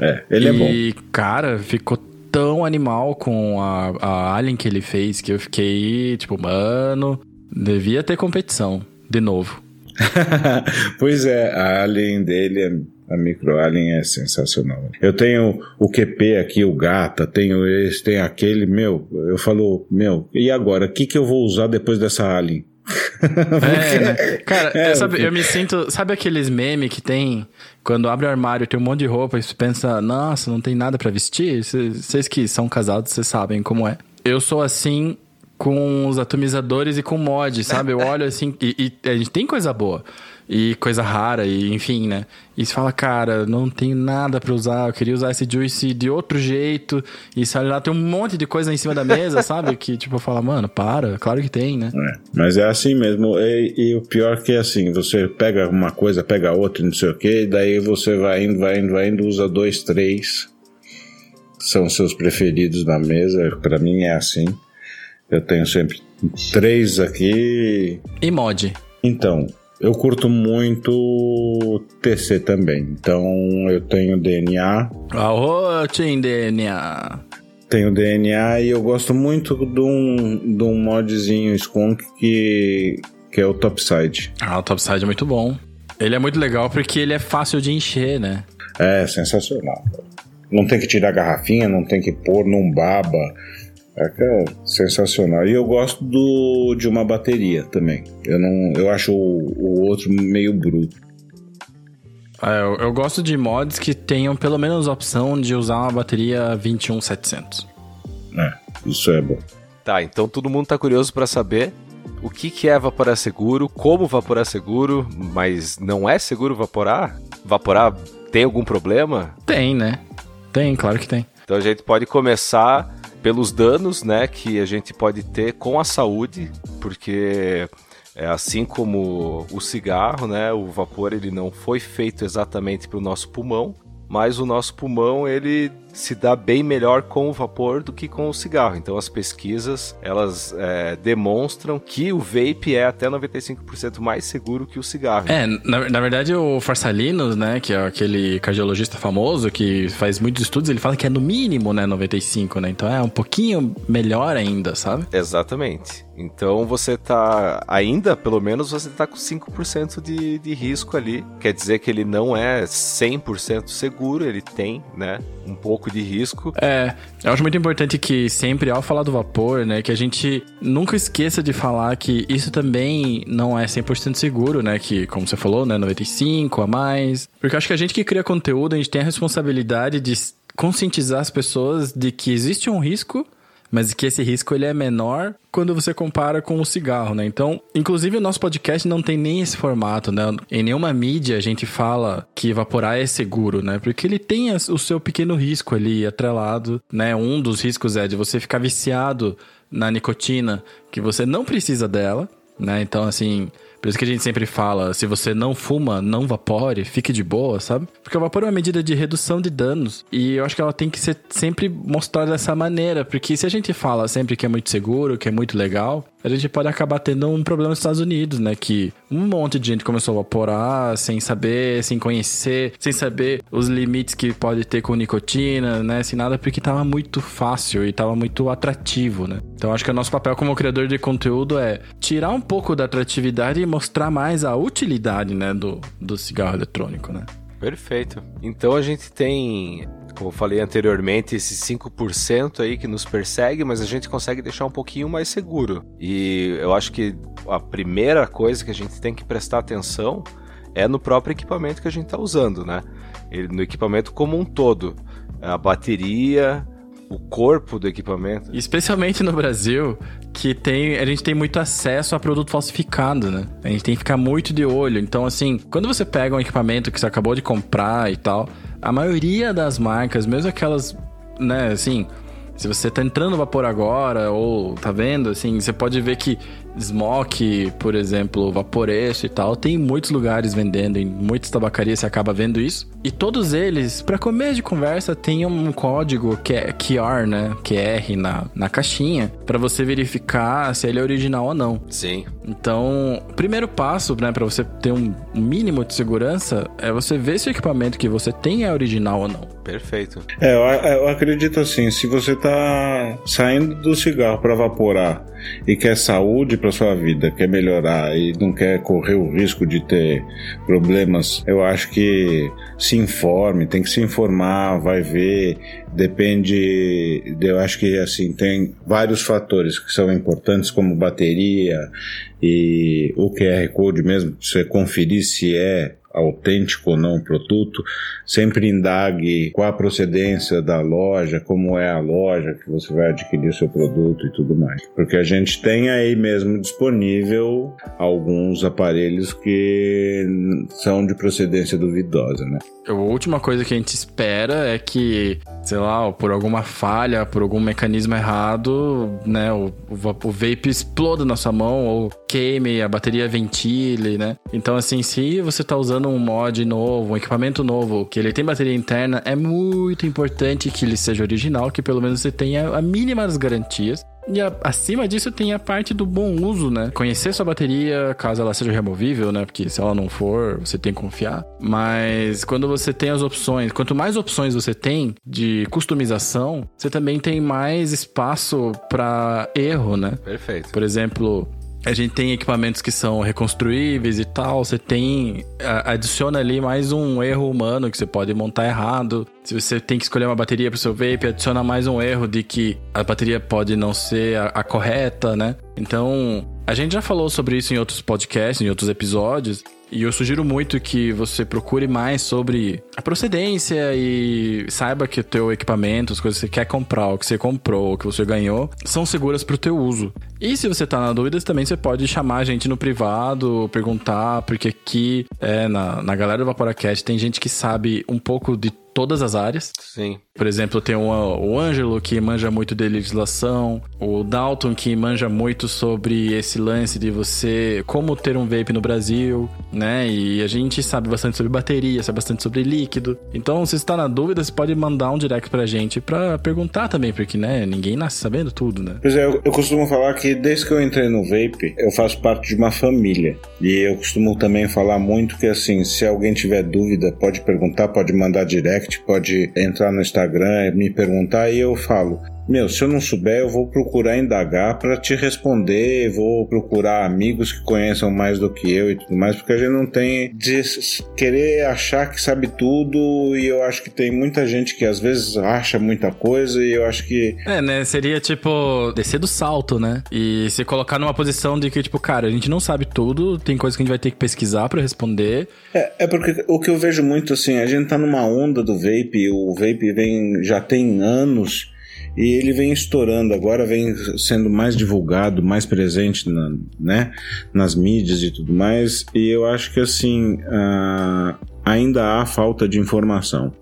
Speaker 4: É, ele e, é bom. E,
Speaker 2: cara, ficou tão animal com a, a Alien que ele fez que eu fiquei, tipo, mano, devia ter competição, de novo.
Speaker 4: pois é, a Alien dele, a Micro Alien é sensacional. Eu tenho o QP aqui, o Gata, tenho esse, tem aquele, meu, eu falo, meu, e agora, o que, que eu vou usar depois dessa Alien?
Speaker 2: é, né? Cara, é, sabe, eu me sinto. Sabe aqueles memes que tem quando abre o armário tem um monte de roupa e você pensa, nossa, não tem nada para vestir? Vocês que são casados, vocês sabem como é. Eu sou assim com os atomizadores e com mod, sabe? Eu olho assim e, e a gente tem coisa boa e coisa rara, e enfim, né? E você fala, cara, não tem nada para usar, eu queria usar esse juice de outro jeito. E você olha lá, tem um monte de coisa em cima da mesa, sabe? Que tipo, fala, mano, para, claro que tem, né?
Speaker 4: É, mas é assim mesmo. E, e, o pior que é assim, você pega uma coisa, pega outra, não sei o que, daí você vai indo, vai indo, vai indo, usa dois, três. São seus preferidos na mesa. para mim é assim. Eu tenho sempre três aqui.
Speaker 2: E mod?
Speaker 4: Então, Eu curto muito TC também. Então eu tenho DNA.
Speaker 2: Aô, Team DNA.
Speaker 4: Tenho DNA e eu gosto muito de um, de um modzinho Skunk que, que é o Topside.
Speaker 2: Ah, o Topside é muito bom. Ele é muito legal porque ele é fácil de encher, né?
Speaker 4: É sensacional. Não tem que tirar a garrafinha, não tem que pôr, não baba. É, sensacional. E eu gosto do, de uma bateria também. Eu não, eu acho o, o outro meio bruto.
Speaker 2: É, eu, eu, gosto de mods que tenham pelo menos a opção de usar uma bateria 21700.
Speaker 4: É, isso é bom.
Speaker 3: Tá, então todo mundo tá curioso para saber o que, que é evaporar seguro, como vaporar seguro, mas não é seguro vaporar? Vaporar tem algum problema?
Speaker 2: Tem, né? Tem, claro que tem.
Speaker 3: Então a gente pode começar pelos danos, né, que a gente pode ter com a saúde, porque é assim como o cigarro, né, o vapor ele não foi feito exatamente para o nosso pulmão, mas o nosso pulmão ele se dá bem melhor com o vapor do que com o cigarro. Então as pesquisas elas é, demonstram que o vape é até 95% mais seguro que o cigarro.
Speaker 2: É, na, na verdade o Farsalinos, né, que é aquele cardiologista famoso que faz muitos estudos, ele fala que é no mínimo, né, 95, né? Então é um pouquinho melhor ainda, sabe?
Speaker 3: Exatamente. Então você tá ainda, pelo menos você tá com 5% de, de risco ali. Quer dizer que ele não é 100% seguro, ele tem, né, um pouco de risco.
Speaker 2: É, eu acho muito importante que sempre ao falar do vapor, né, que a gente nunca esqueça de falar que isso também não é 100% seguro, né, que como você falou, né, 95 a mais. Porque acho que a gente que cria conteúdo, a gente tem a responsabilidade de conscientizar as pessoas de que existe um risco mas que esse risco ele é menor quando você compara com o cigarro, né? Então, inclusive o nosso podcast não tem nem esse formato, né? Em nenhuma mídia a gente fala que evaporar é seguro, né? Porque ele tem o seu pequeno risco ali atrelado, né? Um dos riscos é de você ficar viciado na nicotina, que você não precisa dela, né? Então, assim, por isso que a gente sempre fala, se você não fuma, não vapore, fique de boa, sabe? Porque o vapor é uma medida de redução de danos. E eu acho que ela tem que ser sempre mostrada dessa maneira. Porque se a gente fala sempre que é muito seguro, que é muito legal, a gente pode acabar tendo um problema nos Estados Unidos, né? Que um monte de gente começou a vaporar sem saber, sem conhecer, sem saber os limites que pode ter com nicotina, né? Sem nada, porque tava muito fácil e tava muito atrativo, né? Então acho que o nosso papel como criador de conteúdo é tirar um pouco da atratividade e mostrar mais a utilidade, né, do, do cigarro eletrônico, né?
Speaker 3: Perfeito. Então a gente tem como eu falei anteriormente, esses 5% aí que nos persegue, mas a gente consegue deixar um pouquinho mais seguro. E eu acho que a primeira coisa que a gente tem que prestar atenção é no próprio equipamento que a gente está usando, né? no equipamento como um todo. A bateria, o corpo do equipamento.
Speaker 2: Especialmente no Brasil, que tem, a gente tem muito acesso a produto falsificado, né? A gente tem que ficar muito de olho. Então, assim, quando você pega um equipamento que você acabou de comprar e tal, a maioria das marcas, mesmo aquelas, né, assim, se você tá entrando no vapor agora ou tá vendo, assim, você pode ver que Smoke, por exemplo, Vaporeço e tal, tem muitos lugares vendendo, em muitas tabacarias você acaba vendo isso. E todos eles, para começo de conversa, tem um código que é QR, né? QR na, na caixinha, para você verificar se ele é original ou não.
Speaker 3: Sim.
Speaker 2: Então, o primeiro passo, né, para você ter um mínimo de segurança é você ver se o equipamento que você tem é original ou não.
Speaker 3: Perfeito.
Speaker 4: É, eu, eu acredito assim, se você tá saindo do cigarro para vaporar e quer saúde para sua vida, quer melhorar e não quer correr o risco de ter problemas, eu acho que se informe, tem que se informar, vai ver, depende, eu acho que assim tem vários fatores que são importantes como bateria e o QR Code mesmo, você conferir se é autêntico ou não produto, sempre indague qual a procedência da loja, como é a loja que você vai adquirir o seu produto e tudo mais. Porque a gente tem aí mesmo disponível alguns aparelhos que são de procedência duvidosa, né?
Speaker 2: A última coisa que a gente espera é que, sei lá, por alguma falha, por algum mecanismo errado, né, o, o, o vape exploda na sua mão ou queime, a bateria ventile, né? Então, assim, se você está usando um mod novo, um equipamento novo, que ele tem bateria interna, é muito importante que ele seja original, que pelo menos você tenha a mínima das garantias E a, acima disso tem a parte do bom uso, né? Conhecer sua bateria, caso ela seja removível, né? Porque se ela não for, você tem que confiar. Mas quando você tem as opções, quanto mais opções você tem de customização, você também tem mais espaço para erro, né?
Speaker 3: Perfeito.
Speaker 2: Por exemplo, a gente tem equipamentos que são reconstruíveis e tal. Você tem. Adiciona ali mais um erro humano que você pode montar errado. Se você tem que escolher uma bateria para o seu vape, adiciona mais um erro de que a bateria pode não ser a, a correta, né? Então, a gente já falou sobre isso em outros podcasts, em outros episódios. E eu sugiro muito que você procure mais sobre a procedência e saiba que o teu equipamento, as coisas que você quer comprar, o que você comprou, o que você ganhou, são seguras para o teu uso. E se você tá na dúvida, também você pode chamar a gente no privado, perguntar, porque aqui é, na, na galera do Vaporacast tem gente que sabe um pouco de todas as áreas.
Speaker 3: Sim.
Speaker 2: Por exemplo, tem o, o Ângelo, que manja muito de legislação, o Dalton, que manja muito sobre esse lance de você, como ter um vape no Brasil, né? E a gente sabe bastante sobre bateria, sabe bastante sobre líquido. Então, se está na dúvida, você pode mandar um direct pra gente pra perguntar também, porque, né, ninguém nasce sabendo tudo, né?
Speaker 4: Pois é, eu, eu costumo falar que desde que eu entrei no vape, eu faço parte de uma família. E eu costumo também falar muito que, assim, se alguém tiver dúvida, pode perguntar, pode mandar direct pode entrar no Instagram, me perguntar e eu falo. Meu, se eu não souber, eu vou procurar indagar para te responder, vou procurar amigos que conheçam mais do que eu e tudo mais, porque a gente não tem de querer achar que sabe tudo e eu acho que tem muita gente que às vezes acha muita coisa e eu acho que.
Speaker 2: É, né? Seria tipo descer do salto, né? E se colocar numa posição de que, tipo, cara, a gente não sabe tudo, tem coisas que a gente vai ter que pesquisar para responder.
Speaker 4: É, é porque o que eu vejo muito assim, a gente tá numa onda do vape, o vape vem já tem anos e ele vem estourando agora, vem sendo mais divulgado, mais presente na, né, nas mídias e tudo mais. E eu acho que assim uh, ainda há falta de informação.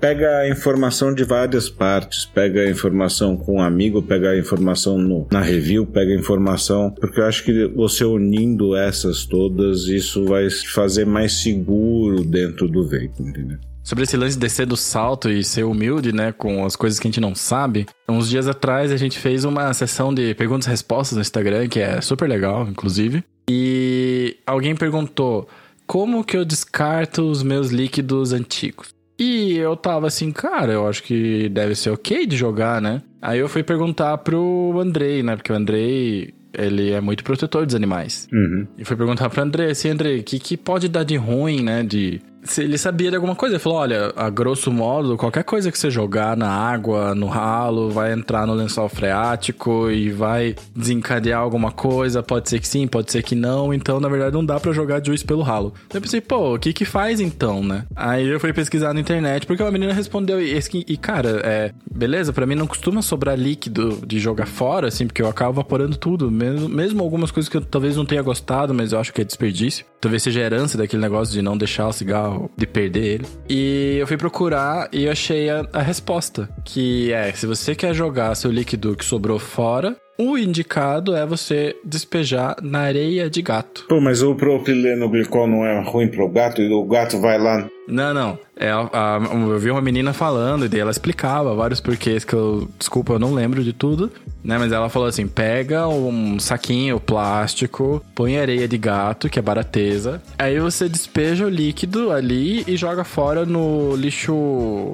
Speaker 4: Pega a informação de várias partes, pega a informação com um amigo, pega a informação no, na review, pega a informação, porque eu acho que você unindo essas todas, isso vai fazer mais seguro dentro do veículo, entendeu?
Speaker 2: Sobre esse lance de descer do salto e ser humilde, né, com as coisas que a gente não sabe. Uns dias atrás a gente fez uma sessão de perguntas e respostas no Instagram, que é super legal, inclusive. E alguém perguntou: como que eu descarto os meus líquidos antigos? E eu tava assim, cara, eu acho que deve ser ok de jogar, né? Aí eu fui perguntar pro Andrei, né? Porque o Andrei, ele é muito protetor dos animais.
Speaker 4: Uhum.
Speaker 2: E fui perguntar pro André assim, André, o que, que pode dar de ruim, né? De ele sabia de alguma coisa. Ele falou: olha, a grosso modo, qualquer coisa que você jogar na água, no ralo, vai entrar no lençol freático e vai desencadear alguma coisa. Pode ser que sim, pode ser que não. Então, na verdade, não dá para jogar juice pelo ralo. Eu pensei, pô, o que que faz então, né? Aí eu fui pesquisar na internet porque uma menina respondeu. E, e cara, é, beleza, para mim não costuma sobrar líquido de jogar fora, assim, porque eu acabo evaporando tudo. Mesmo, mesmo algumas coisas que eu talvez não tenha gostado, mas eu acho que é desperdício. Talvez seja herança daquele negócio de não deixar o cigarro, de perder ele. E eu fui procurar e achei a, a resposta. Que é, se você quer jogar seu líquido que sobrou fora, o indicado é você despejar na areia de gato.
Speaker 4: Pô, mas o propileno glicol não é ruim pro gato e o gato vai lá.
Speaker 2: Não, não. É, a, a, eu vi uma menina falando e daí ela explicava vários porquês que eu. Desculpa, eu não lembro de tudo. Né, mas ela falou assim: pega um saquinho plástico, põe areia de gato, que é barateza. Aí você despeja o líquido ali e joga fora no lixo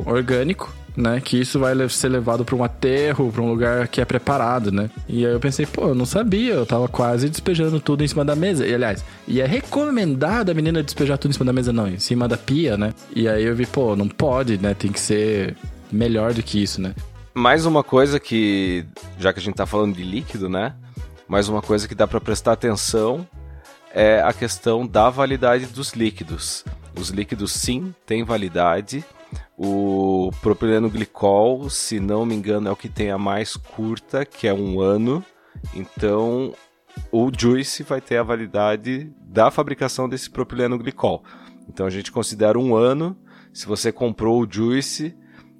Speaker 2: orgânico né? Que isso vai ser levado para um aterro, para um lugar que é preparado, né? E aí eu pensei, pô, eu não sabia, eu tava quase despejando tudo em cima da mesa. E aliás, e é recomendado a menina despejar tudo em cima da mesa, não, em cima da pia, né? E aí eu vi, pô, não pode, né? Tem que ser melhor do que isso, né?
Speaker 3: Mais uma coisa que, já que a gente tá falando de líquido, né? Mais uma coisa que dá para prestar atenção é a questão da validade dos líquidos. Os líquidos sim têm validade, o propileno glicol, se não me engano, é o que tem a mais curta, que é um ano. Então, o Juice vai ter a validade da fabricação desse propileno glicol. Então, a gente considera um ano. Se você comprou o Juice,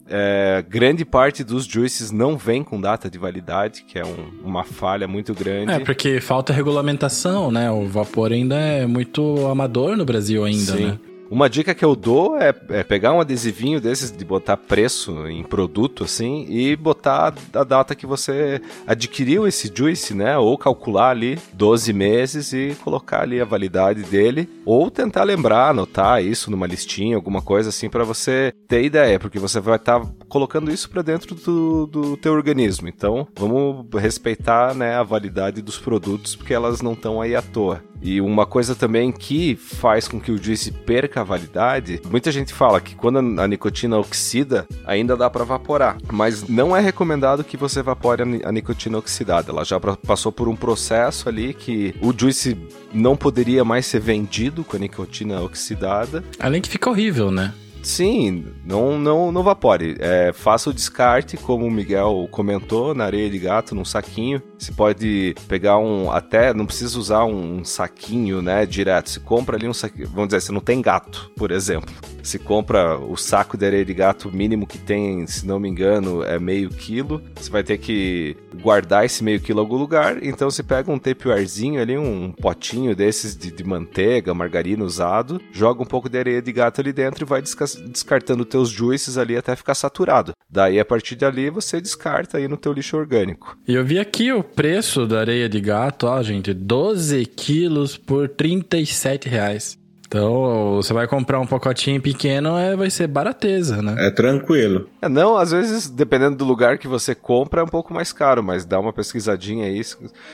Speaker 3: é, grande parte dos juices não vem com data de validade, que é um, uma falha muito grande.
Speaker 2: É, porque falta regulamentação, né? O vapor ainda é muito amador no Brasil ainda,
Speaker 3: Sim.
Speaker 2: né?
Speaker 3: Uma dica que eu dou é, é, pegar um adesivinho desses de botar preço em produto, assim, e botar a data que você adquiriu esse juice, né? Ou calcular ali 12 meses e colocar ali a validade dele. Ou tentar lembrar, anotar isso numa listinha, alguma coisa assim, para você ter ideia, porque você vai estar tá colocando isso para dentro do, do teu organismo. Então, vamos respeitar né, a validade dos produtos, porque elas não estão aí à toa. E uma coisa também que faz com que o juice perca a validade, muita gente fala que quando a nicotina oxida, ainda dá para evaporar, mas não é recomendado que você evapore a nicotina oxidada. Ela já passou por um processo ali que o juice não poderia mais ser vendido com a nicotina oxidada.
Speaker 2: Além que fica horrível, né?
Speaker 3: Sim, não, não, não vapore. É, faça o descarte, como o Miguel comentou, na areia de gato, num saquinho. Você pode pegar um. Até não precisa usar um saquinho, né? Direto. Você compra ali um saquinho. Vamos dizer, você não tem gato, por exemplo. Se compra o saco de areia de gato mínimo que tem, se não me engano, é meio quilo. Você vai ter que guardar esse meio quilo em algum lugar. Então você pega um tapewarezinho ali, um potinho desses de, de manteiga, margarina usado, joga um pouco de areia de gato ali dentro e vai descartando teus juices ali até ficar saturado. Daí, a partir dali, você descarta aí no teu lixo orgânico.
Speaker 2: E eu vi aqui o preço da areia de gato, ó, gente, 12 quilos por 37 reais. Então, você vai comprar um pacotinho pequeno, é, vai ser barateza, né?
Speaker 4: É tranquilo.
Speaker 3: É, não, às vezes, dependendo do lugar que você compra, é um pouco mais caro, mas dá uma pesquisadinha aí.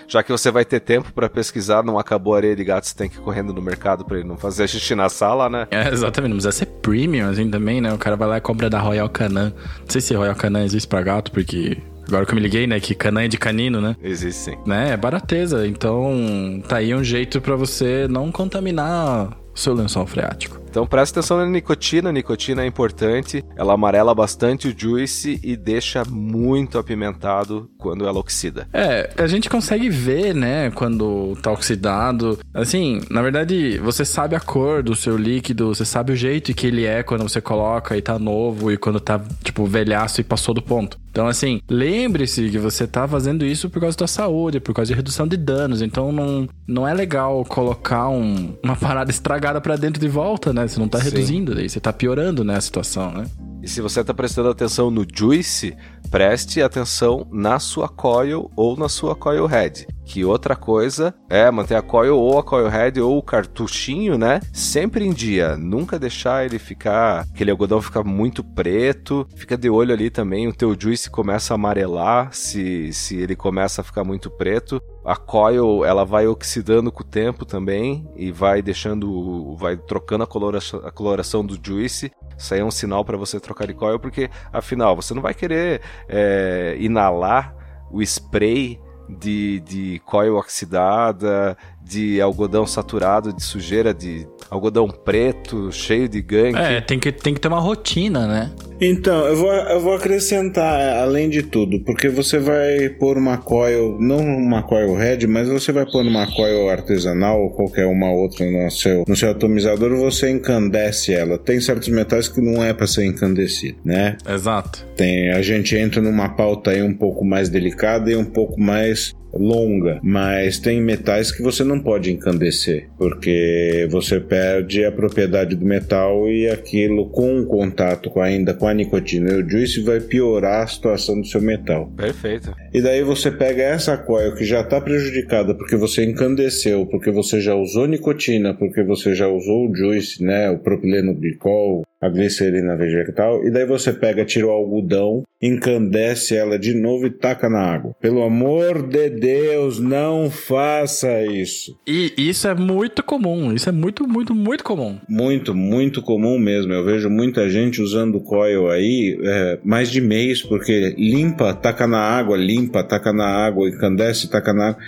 Speaker 3: Já que você vai ter tempo para pesquisar, não acabou a areia de gato, você tem que ir correndo no mercado para ele não fazer xixi na sala, né?
Speaker 2: É, exatamente. Não precisa ser premium, assim, também, né? O cara vai lá e compra da Royal Canin. Não sei se Royal Canin existe pra gato, porque Agora que eu me liguei, né? Que canã é de canino, né?
Speaker 3: Existe sim.
Speaker 2: Né? É barateza. Então, tá aí um jeito para você não contaminar seu lençol freático.
Speaker 3: Então presta atenção na nicotina, a nicotina é importante, ela amarela bastante o juice e deixa muito apimentado quando ela oxida.
Speaker 2: É, a gente consegue ver, né, quando tá oxidado. Assim, na verdade, você sabe a cor do seu líquido, você sabe o jeito que ele é quando você coloca e tá novo e quando tá, tipo, velhaço e passou do ponto. Então, assim, lembre-se que você tá fazendo isso por causa da saúde, por causa de redução de danos. Então, não, não é legal colocar um, uma parada estragada para dentro de volta, né? Você não tá Sim. reduzindo, daí você tá piorando, né, a situação, né?
Speaker 3: E se você tá prestando atenção no juice, preste atenção na sua coil ou na sua coil head. Que outra coisa é manter a coil ou a coil head ou o cartuchinho, né? Sempre em dia. Nunca deixar ele ficar. aquele algodão ficar muito preto. Fica de olho ali também. O teu juice começa a amarelar se, se ele começa a ficar muito preto. A coil ela vai oxidando com o tempo também e vai deixando. vai trocando a coloração, a coloração do juice. Isso aí é um sinal para você trocar de coil, porque afinal você não vai querer é, inalar o spray de, de coil oxidada, de algodão saturado, de sujeira, de algodão preto, cheio de gangue.
Speaker 2: É, tem que, tem que ter uma rotina, né?
Speaker 4: Então, eu vou, eu vou acrescentar, além de tudo, porque você vai pôr uma coil, não uma coil head, mas você vai pôr uma coil artesanal ou qualquer uma outra no seu, no seu atomizador, você encandece ela. Tem certos metais que não é para ser encandecido, né?
Speaker 2: Exato.
Speaker 4: Tem, a gente entra numa pauta aí um pouco mais delicada e um pouco mais longa, mas tem metais que você não pode encandecer, porque você perde a propriedade do metal e aquilo com o contato com, ainda com a nicotina e o juice vai piorar a situação do seu metal.
Speaker 3: Perfeito.
Speaker 4: E daí você pega essa coil que já está prejudicada porque você encandeceu, porque você já usou nicotina, porque você já usou o juice, né, o propileno glicol, a glicerina vegetal, e daí você pega, tira o algodão, encandece ela de novo e taca na água. Pelo amor de Deus, não faça isso.
Speaker 2: E isso é muito comum, isso é muito, muito, muito comum.
Speaker 4: Muito, muito comum mesmo. Eu vejo muita gente usando coil aí é, mais de mês, porque limpa, taca na água, limpa, taca na água, encandece, taca na água.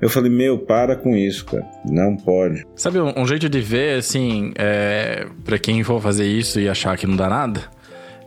Speaker 4: Eu falei, meu, para com isso, cara. Não pode.
Speaker 2: Sabe um, um jeito de ver, assim, é, para quem for fazer isso e achar que não dá nada?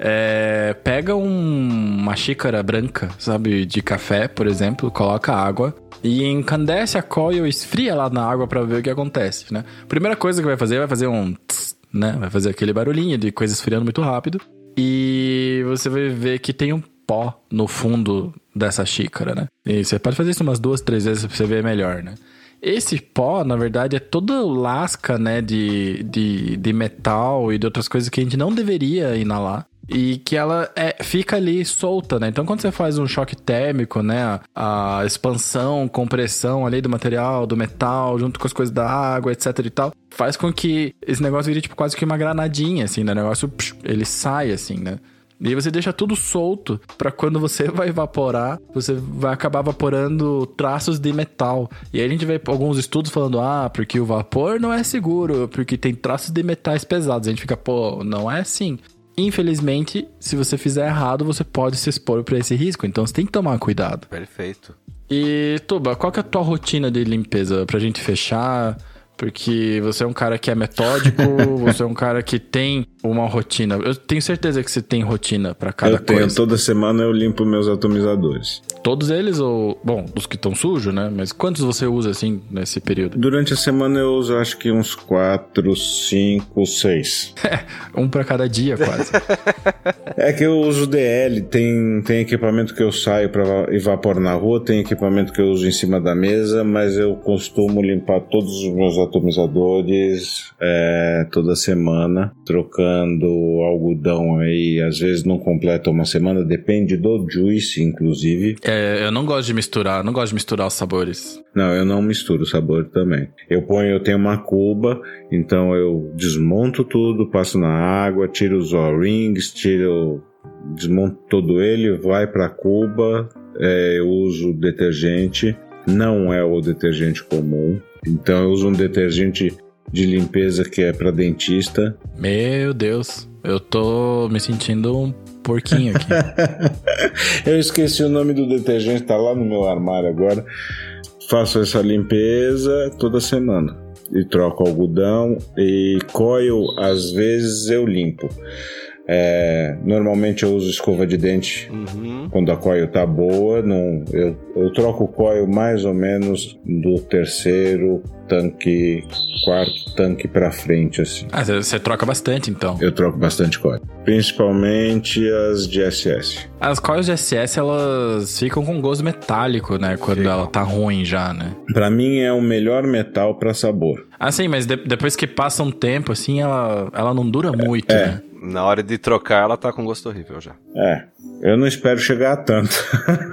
Speaker 2: É, pega um, uma xícara branca, sabe, de café, por exemplo, coloca água e encandece a coil, esfria lá na água para ver o que acontece, né? Primeira coisa que vai fazer, vai fazer um tss, né? Vai fazer aquele barulhinho de coisa esfriando muito rápido. E você vai ver que tem um pó no fundo dessa xícara, né? E você pode fazer isso umas duas, três vezes pra você ver melhor, né? Esse pó, na verdade, é toda lasca, né, de, de, de metal e de outras coisas que a gente não deveria inalar e que ela é, fica ali solta, né? Então, quando você faz um choque térmico, né? A, a expansão, compressão ali do material, do metal, junto com as coisas da água, etc e tal, faz com que esse negócio vire tipo quase que uma granadinha, assim, né? O negócio, ele sai, assim, né? E você deixa tudo solto para quando você vai evaporar, você vai acabar evaporando traços de metal. E aí a gente vê alguns estudos falando, ah, porque o vapor não é seguro, porque tem traços de metais pesados. A gente fica, pô, não é assim. Infelizmente, se você fizer errado, você pode se expor para esse risco. Então você tem que tomar cuidado.
Speaker 3: Perfeito.
Speaker 2: E, Tuba, qual que é a tua rotina de limpeza pra gente fechar? Porque você é um cara que é metódico, você é um cara que tem uma rotina. Eu tenho certeza que você tem rotina para cada
Speaker 4: eu tenho,
Speaker 2: coisa.
Speaker 4: toda semana eu limpo meus atomizadores.
Speaker 2: Todos eles ou, bom, os que estão sujos, né? Mas quantos você usa assim nesse período?
Speaker 4: Durante a semana eu uso acho que uns 4, 5, 6.
Speaker 2: um para cada dia, quase.
Speaker 4: é que eu uso DL, tem tem equipamento que eu saio para evaporar na rua, tem equipamento que eu uso em cima da mesa, mas eu costumo limpar todos os meus atomizadores é, toda semana, trocando algodão aí, às vezes não completa uma semana, depende do juice, inclusive.
Speaker 2: É, eu não gosto de misturar, não gosto de misturar os sabores.
Speaker 4: Não, eu não misturo o sabor também. Eu ponho, eu tenho uma cuba, então eu desmonto tudo, passo na água, tiro os O-rings, tiro, desmonto todo ele, vai para cuba, é, eu uso detergente, não é o detergente comum, então eu uso um detergente de limpeza que é para dentista.
Speaker 2: Meu Deus, eu tô me sentindo um porquinho aqui.
Speaker 4: eu esqueci o nome do detergente, tá lá no meu armário agora. Faço essa limpeza toda semana e troco algodão e coil às vezes eu limpo. É, normalmente eu uso escova de dente uhum. quando a coil tá boa. Não, eu, eu troco o coil mais ou menos do terceiro tanque, quarto tanque para frente, assim.
Speaker 2: Ah, você troca bastante então?
Speaker 4: Eu troco bastante coil. Principalmente as de SS.
Speaker 2: As coils de SS, elas ficam com gosto metálico, né? Quando ela tá ruim já, né?
Speaker 4: Pra mim é o melhor metal para sabor.
Speaker 2: Ah, sim, mas de depois que passa um tempo, assim, ela, ela não dura muito, é. né?
Speaker 3: Na hora de trocar, ela tá com gosto horrível já.
Speaker 4: É. Eu não espero chegar a tanto.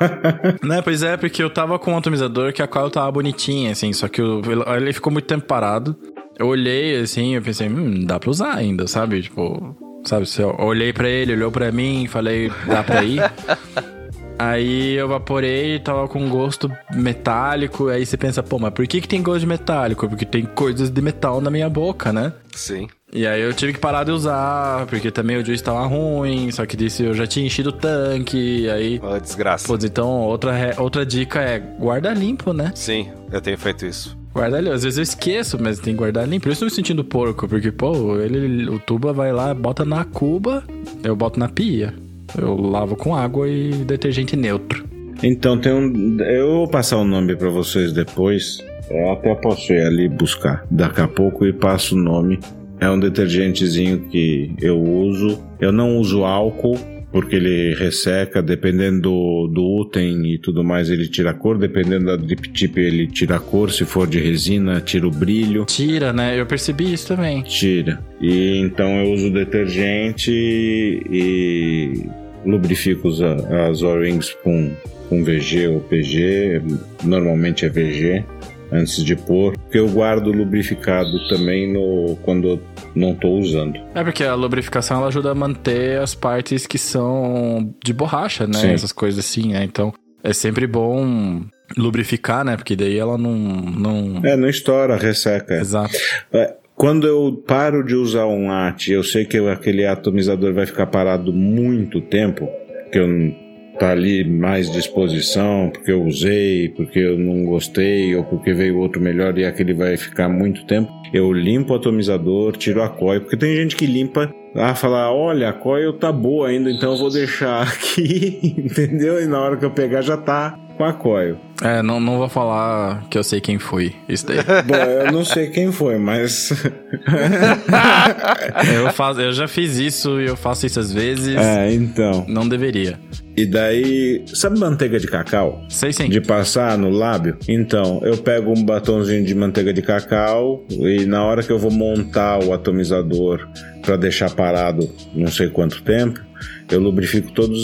Speaker 2: né, pois é, porque eu tava com um atomizador que a coil tava bonitinha, assim, só que eu, ele ficou muito tempo parado. Eu olhei, assim, eu pensei, hum, dá pra usar ainda, sabe? Tipo, sabe? Eu olhei pra ele, olhou pra mim, falei, dá pra ir. Aí eu vaporei, tava com gosto metálico. Aí você pensa, pô, mas por que, que tem gosto de metálico? Porque tem coisas de metal na minha boca, né?
Speaker 3: Sim.
Speaker 2: E aí eu tive que parar de usar, porque também o juice tava ruim, só que disse eu já tinha enchido o tanque, aí...
Speaker 3: Uma desgraça.
Speaker 2: Pô, então outra, outra dica é guarda limpo, né?
Speaker 3: Sim, eu tenho feito isso.
Speaker 2: Guarda limpo. Às vezes eu esqueço, mas tem que guardar limpo. Por isso eu tô me sentindo porco, porque, pô, ele, o tuba vai lá, bota na cuba, eu boto na pia. Eu lavo com água e detergente neutro.
Speaker 4: Então tem um. Eu vou passar o nome para vocês depois. Eu até posso ir ali buscar daqui a pouco e passo o nome. É um detergentezinho que eu uso. Eu não uso álcool porque ele resseca, dependendo do, do e tudo mais, ele tira a cor, dependendo da drip tip, ele tira a cor, se for de resina, tira o brilho.
Speaker 2: Tira, né? Eu percebi isso também.
Speaker 4: Tira. E então eu uso detergente e lubrifico os, as O-rings com, com VG ou PG, normalmente é VG antes de pôr, porque eu guardo lubrificado também no quando não estou usando.
Speaker 2: É porque a lubrificação ela ajuda a manter as partes que são de borracha, né?
Speaker 4: Sim.
Speaker 2: Essas coisas assim, né? Então é sempre bom lubrificar, né? Porque daí ela não. não...
Speaker 4: É, não estoura, resseca.
Speaker 2: Exato.
Speaker 4: Quando eu paro de usar um AT, eu sei que aquele atomizador vai ficar parado muito tempo, que eu tá ali mais disposição, porque eu usei, porque eu não gostei, ou porque veio outro melhor e aquele vai ficar muito tempo. Eu limpo o atomizador, tiro a coil, porque tem gente que limpa lá falar, olha, a coil tá boa ainda, então eu vou deixar aqui, entendeu? E na hora que eu pegar já tá com a coil.
Speaker 2: É, não, não vou falar que eu sei quem foi isso daí.
Speaker 4: Bom, eu não sei quem foi, mas.
Speaker 2: eu, faço, eu já fiz isso e eu faço isso às vezes.
Speaker 4: É, então.
Speaker 2: Não deveria.
Speaker 4: E daí, sabe manteiga de cacau?
Speaker 2: Sei sim.
Speaker 4: De passar no lábio? Então, eu pego um batonzinho de manteiga de cacau e na hora que eu vou montar o atomizador para deixar parado não sei quanto tempo, eu lubrifico todas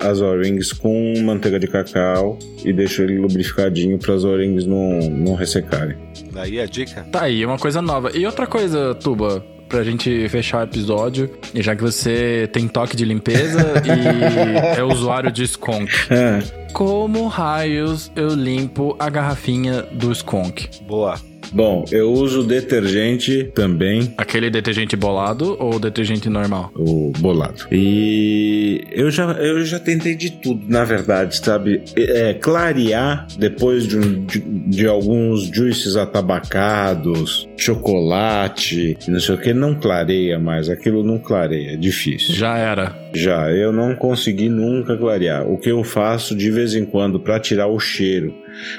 Speaker 4: as O-rings com manteiga de cacau e deixo ele lubrificadinho para as O-rings não, não ressecarem.
Speaker 3: Daí a dica.
Speaker 2: Tá aí, uma coisa nova. E outra coisa, Tuba, pra gente fechar o episódio, e já que você tem toque de limpeza e é usuário de Skunk.
Speaker 4: É,
Speaker 2: Como raios eu limpo a garrafinha do Skunk?
Speaker 3: Boa.
Speaker 4: Bom, eu uso detergente também,
Speaker 2: Aquele detergente bolado ou detergente normal?
Speaker 4: o bolado. E eu já, eu já tentei de tudo, na verdade, sabe? É, clarear depois de, um- de, de alguns juices atabacados, chocolate, não sei o que, não clareia mais. Aquilo não clareia, é difícil.
Speaker 2: Já era.
Speaker 4: Já, eu não consegui nunca clarear. O que eu faço de vez em quando para tirar o cheiro,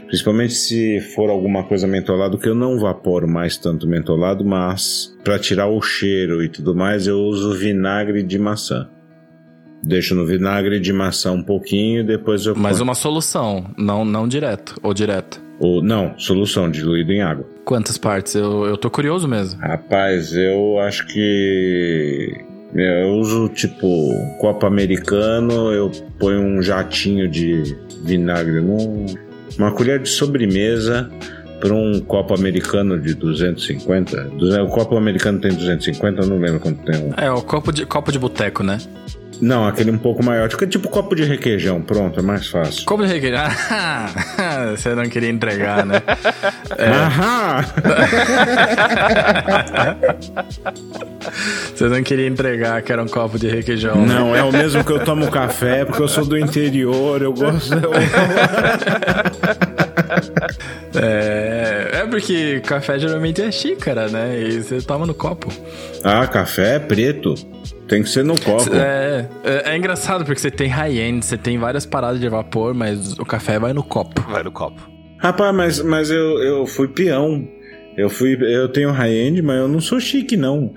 Speaker 4: principalmente se for alguma coisa mentolada, que eu não vaporo mais tanto mentolado, mas para tirar o cheiro e tudo mais, eu uso vinagre de maçã. Deixo no vinagre de maçã um pouquinho e depois eu
Speaker 2: Mas uma solução, não, não direto. Ou direto.
Speaker 4: ou não, solução diluído em água.
Speaker 2: Quantas partes? Eu, eu tô curioso mesmo.
Speaker 4: Rapaz, eu acho que eu uso tipo um copo americano, eu ponho um jatinho de vinagre num uma colher de sobremesa para um copo americano de 250. 200, o copo americano tem 250, eu não lembro quanto tem um.
Speaker 2: É, o copo de, copo de boteco, né?
Speaker 4: Não, aquele um pouco maior, tipo, tipo copo de requeijão, pronto, é mais fácil.
Speaker 2: Copo de requeijão. Ah, Você não queria entregar, né?
Speaker 4: Aham!
Speaker 2: Você não queria entregar que era um copo de requeijão. né?
Speaker 4: Não, é o mesmo que eu tomo café, porque eu sou do interior, eu gosto.
Speaker 2: É, é porque café geralmente é xícara, né? E você toma no copo.
Speaker 4: Ah, café é preto. Tem que ser no copo.
Speaker 2: É, é, é engraçado porque você tem high-end, você tem várias paradas de vapor, mas o café vai no copo.
Speaker 3: Vai no copo.
Speaker 4: Rapaz, mas, mas eu, eu fui peão. Eu fui. Eu tenho high-end, mas eu não sou chique, não.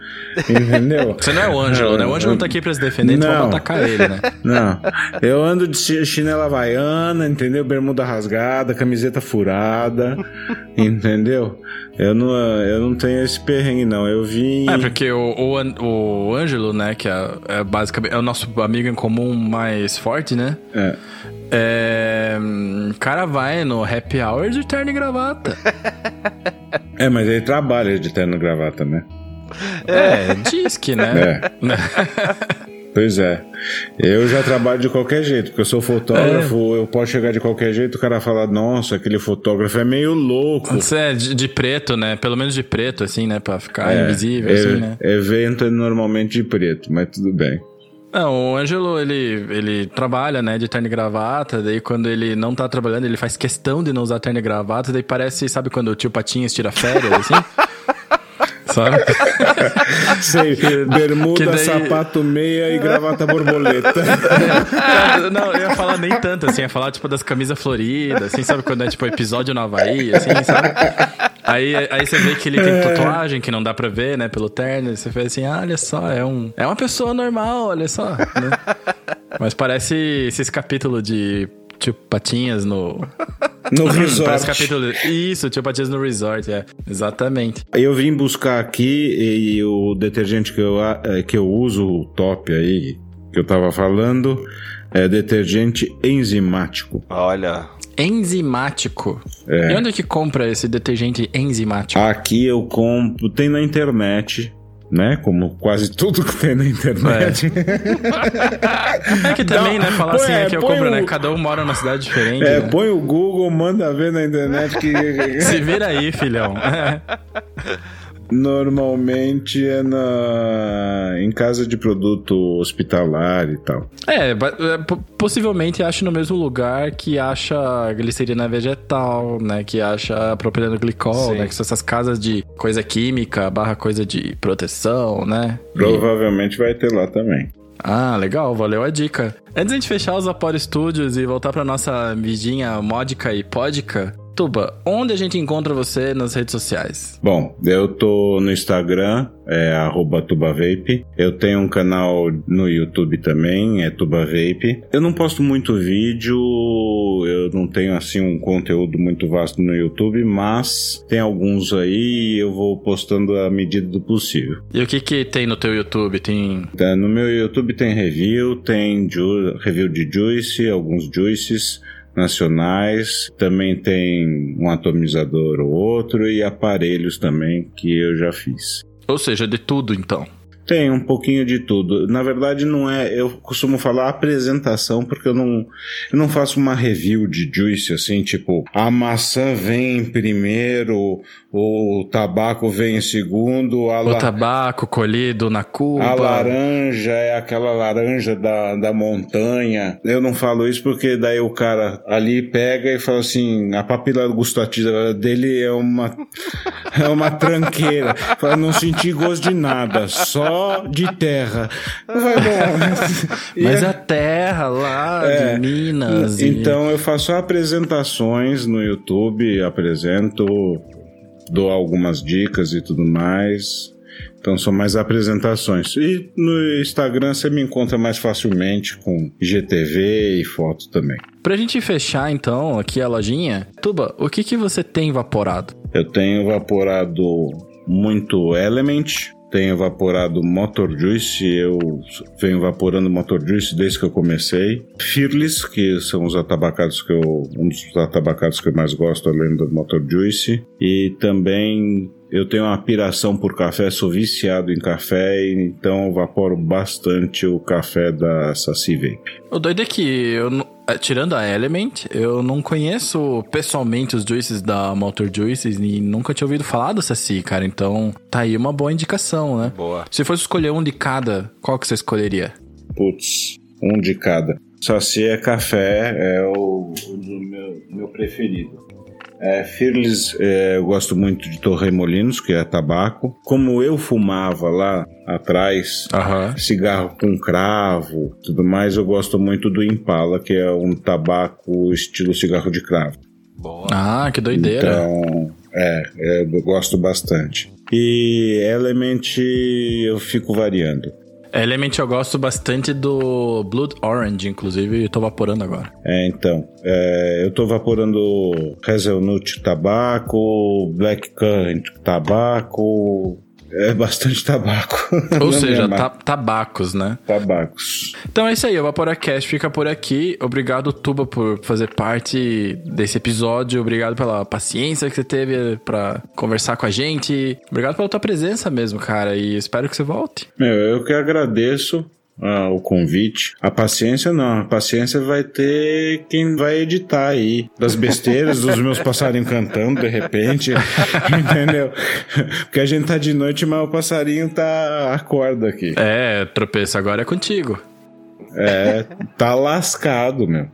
Speaker 4: Entendeu?
Speaker 2: Você não é o Ângelo, né? O Ângelo não tá aqui pra se defender, então
Speaker 4: Não.
Speaker 2: vamos atacar ele, né?
Speaker 4: Não. Eu ando de chi- chinela havaiana, entendeu? Bermuda rasgada, camiseta furada. entendeu? Eu não, eu não tenho esse perrengue, não. Eu vim.
Speaker 2: É, porque o, o, o Ângelo, né, que é, é basicamente é o nosso amigo em comum mais forte, né?
Speaker 4: É.
Speaker 2: É, o cara vai no happy hour de terno e gravata.
Speaker 4: É, mas ele trabalha de terno e gravata, né?
Speaker 2: É, diz que, né?
Speaker 4: Pois é. Eu já trabalho de qualquer jeito, porque eu sou fotógrafo, eu posso chegar de qualquer jeito, o cara fala, nossa, aquele fotógrafo é meio louco.
Speaker 2: Você é de, de preto, né? Pelo menos de preto, assim, né? Pra ficar invisível,
Speaker 4: é,
Speaker 2: assim, né?
Speaker 4: Evento é normalmente de preto, mas tudo bem.
Speaker 2: Não, o Ângelo, ele, ele trabalha, né, de terno e gravata, daí quando ele não tá trabalhando, ele faz questão de não usar terno e gravata, daí parece, sabe quando o tio Patinhas tira férias, assim? sabe?
Speaker 4: Sei, bermuda,
Speaker 2: daí-
Speaker 4: sapato meia e gravata borboleta.
Speaker 2: Cara, não, eu ia falar nem tanto, assim, ia falar, tipo, das camisas floridas, assim, sabe? Quando é, tipo, episódio no Havaí, assim, sabe? Aí, aí você vê que ele tem tatuagem, que não dá pra ver, né, pelo terno, e você vê assim, ah, olha só, é um... É uma pessoa normal, olha só, né? Mas parece esses capítulos de, tipo, patinhas no...
Speaker 4: No
Speaker 2: Parece
Speaker 4: resort.
Speaker 2: capítulo... Isso, tipo, patinhas no resort, é. Exatamente.
Speaker 4: Eu vim buscar aqui e o detergente que eu, eh, que eu uso, o top aí, que eu tava falando, é detergente enzimático.
Speaker 3: Olha.
Speaker 2: Enzimático. E onde é que compra esse detergente enzimático?
Speaker 4: Aqui eu compro, tem na internet, né? Como quase tudo que tem na internet.
Speaker 2: É que também, né, falar
Speaker 4: põe-
Speaker 2: assim, é que eu compro, né?
Speaker 4: o-
Speaker 2: Cada um mora numa cidade diferente.
Speaker 4: É,
Speaker 2: né?
Speaker 4: põe o Google, manda ver na internet que
Speaker 2: Se vira aí, filhão.
Speaker 4: normalmente é na em casa de produto hospitalar e tal.
Speaker 2: É, é, po- possivelmente acha no mesmo lugar que acha glicerina vegetal, né? Que acha propileno glicol,
Speaker 3: Sim.
Speaker 2: né? Que são essas casas de coisa química, barra coisa de proteção, né? E-
Speaker 4: Provavelmente vai ter lá também.
Speaker 2: Ah, legal, valeu a dica. Antes de a gente fechar os Vapor Studios e voltar pra nossa vidinha módica e pódica, Tuba, onde a gente encontra você nas redes sociais?
Speaker 4: Bom, eu tô no Instagram, é TubaVape. Eu tenho um canal no YouTube também, é TubaVape. Eu não posto muito vídeo, eu não tenho assim um conteúdo muito vasto no YouTube, mas tem alguns aí e eu vou postando à medida do possível.
Speaker 2: E o que que tem no teu YouTube? Tem...
Speaker 4: Tá, No meu YouTube tem review, tem ju- review de Juice, alguns Juices nacionais, também tem um atomizador ou outro e aparelhos também que eu já fiz.
Speaker 2: Ou seja, de tudo então.
Speaker 4: Tem um pouquinho de tudo. Na verdade, não é. Eu costumo falar apresentação, porque eu não, eu não faço uma review de juice assim, tipo, a maçã vem primeiro, o tabaco vem em segundo, a,
Speaker 2: O
Speaker 4: la-
Speaker 2: tabaco colhido na cuba.
Speaker 4: a laranja é aquela laranja da, da montanha. Eu não falo isso porque daí o cara ali pega e fala assim: a papila gustativa dele é uma, é uma tranqueira. Fala, não senti gosto de nada, só de terra. E
Speaker 2: Mas
Speaker 4: é-
Speaker 2: a terra lá
Speaker 4: É.
Speaker 2: de Minas. e-
Speaker 4: Então eu faço apresentações no YouTube, apresento, dou algumas dicas e tudo mais. Então são mais apresentações. E no Instagram você me encontra mais facilmente com IGTV e foto também.
Speaker 2: Pra gente fechar então aqui a lojinha, Tuba, o que que você tem evaporado?
Speaker 4: Eu tenho evaporado muito Element, tenho evaporado Motor Juice, eu venho evaporando Motor Juice desde que eu comecei. Fearless, que são os atabacados que eu. um dos atabacados que eu mais gosto, além do Motor Juice. E também eu tenho uma piração por café, sou viciado em café, então eu evaporo bastante o café da Saci Vape.
Speaker 2: O doido é que eu, tirando a Element, eu não conheço pessoalmente os juices da Motor Juices e nunca tinha ouvido falar do Saci, cara. Então tá aí uma boa indicação, né?
Speaker 3: Boa.
Speaker 2: Se fosse escolher um de cada, qual que você escolheria?
Speaker 4: Putz, um de cada. Saci é café, é o, o meu, meu preferido. É, Fearless, é, eu gosto muito de Torremolinos, que é tabaco. Como eu fumava lá atrás, cigarro com cravo, tudo mais, eu gosto muito do Impala, que é um tabaco estilo cigarro de cravo.
Speaker 3: Boa.
Speaker 2: Ah, que doideira.
Speaker 4: Então, é, é, eu gosto bastante. E Element eu fico variando.
Speaker 2: Element eu gosto bastante do Blood Orange, inclusive, eu tô vaporando agora.
Speaker 4: É, então, é, eu tô vaporando Hazelnut tabaco, Black Currant tabaco, é bastante tabaco.
Speaker 2: Ou seja, ta- tabacos, né?
Speaker 4: tabacos.
Speaker 2: Então é isso aí, o Vaporacast fica por aqui. Obrigado, Tuba, por fazer parte desse episódio. Obrigado pela paciência que você teve pra conversar com a gente. Obrigado pela tua presença mesmo, cara. E espero que você volte.
Speaker 4: Meu, eu que agradeço ah, o convite. A paciência não, a paciência vai ter quem vai editar aí. Das besteiras dos meus passarinhos cantando de repente, entendeu? Porque a gente tá de noite, mas o passarinho tá acorda aqui.
Speaker 2: É, tropeço, agora é contigo.
Speaker 4: É, tá lascado, meu.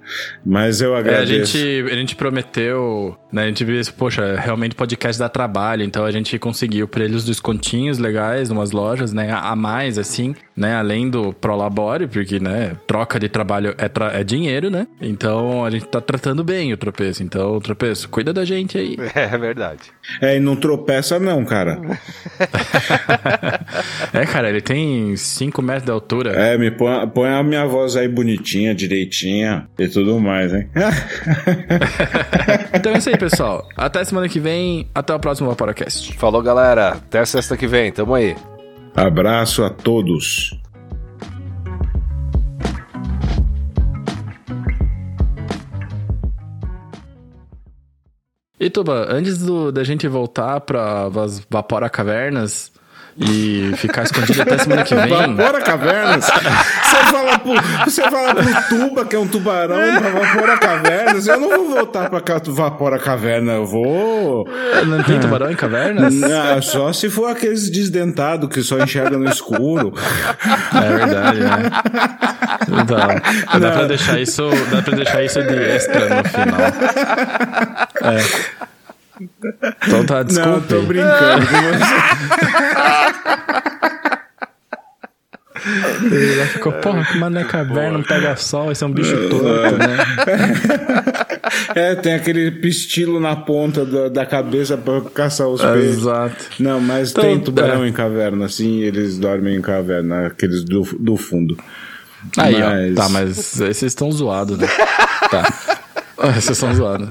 Speaker 4: Mas eu
Speaker 2: É, a,
Speaker 4: agradeço.
Speaker 2: gente, a gente prometeu, né? A gente viu, poxa, realmente podcast dá trabalho, então a gente conseguiu pra eles descontinhos legais umas lojas, né? A mais, assim, né? Além do Prolabore, porque, né? Troca de trabalho é, tra- é dinheiro, né? Então a gente tá tratando bem o tropeço. Então, tropeço, cuida da gente aí.
Speaker 3: É verdade.
Speaker 4: É, e não tropeça não, cara.
Speaker 2: é, cara, ele tem 5 metros de altura.
Speaker 4: É, me põe, põe a minha voz aí bonitinha, direitinha e tudo mais, hein?
Speaker 2: Então é isso aí, pessoal. Até semana que vem. Até o próximo Vaporacast.
Speaker 3: Falou, galera. Até a sexta que vem. Tamo aí.
Speaker 4: Abraço a todos.
Speaker 2: E Tuba, antes do- da gente voltar pra Vas- Vapora Cavernas e ficar escondido até semana que vem.
Speaker 4: Vapora cavernas? Você fala, pro, você fala pro tuba, que é um tubarão, pra Vapora cavernas. Eu não vou voltar pra cá, Vapora caverna, eu vou.
Speaker 2: Não tem tubarão em cavernas?
Speaker 4: Ah, só se for aqueles desdentados que só enxergam no escuro.
Speaker 2: É verdade, né? Então, dá pra deixar isso, dá pra deixar isso de extra no final. É. Então tá,
Speaker 4: Não,
Speaker 2: desculpe.
Speaker 4: tô brincando com você.
Speaker 2: Ele ficou, porra, que mané caverna, não pega sol, esse é um bicho torto, né?
Speaker 4: É, tem aquele pistilo na ponta da, da cabeça pra caçar os peixes.
Speaker 2: Exato.
Speaker 4: Não, mas
Speaker 2: Então,
Speaker 4: tem tubarão
Speaker 2: é.
Speaker 4: em caverna, sim, eles dormem em caverna, aqueles do, do fundo.
Speaker 2: Aí,
Speaker 4: Mas-
Speaker 2: ó. Tá, mas esses estão zoados, né? tá. Esses estão zoados.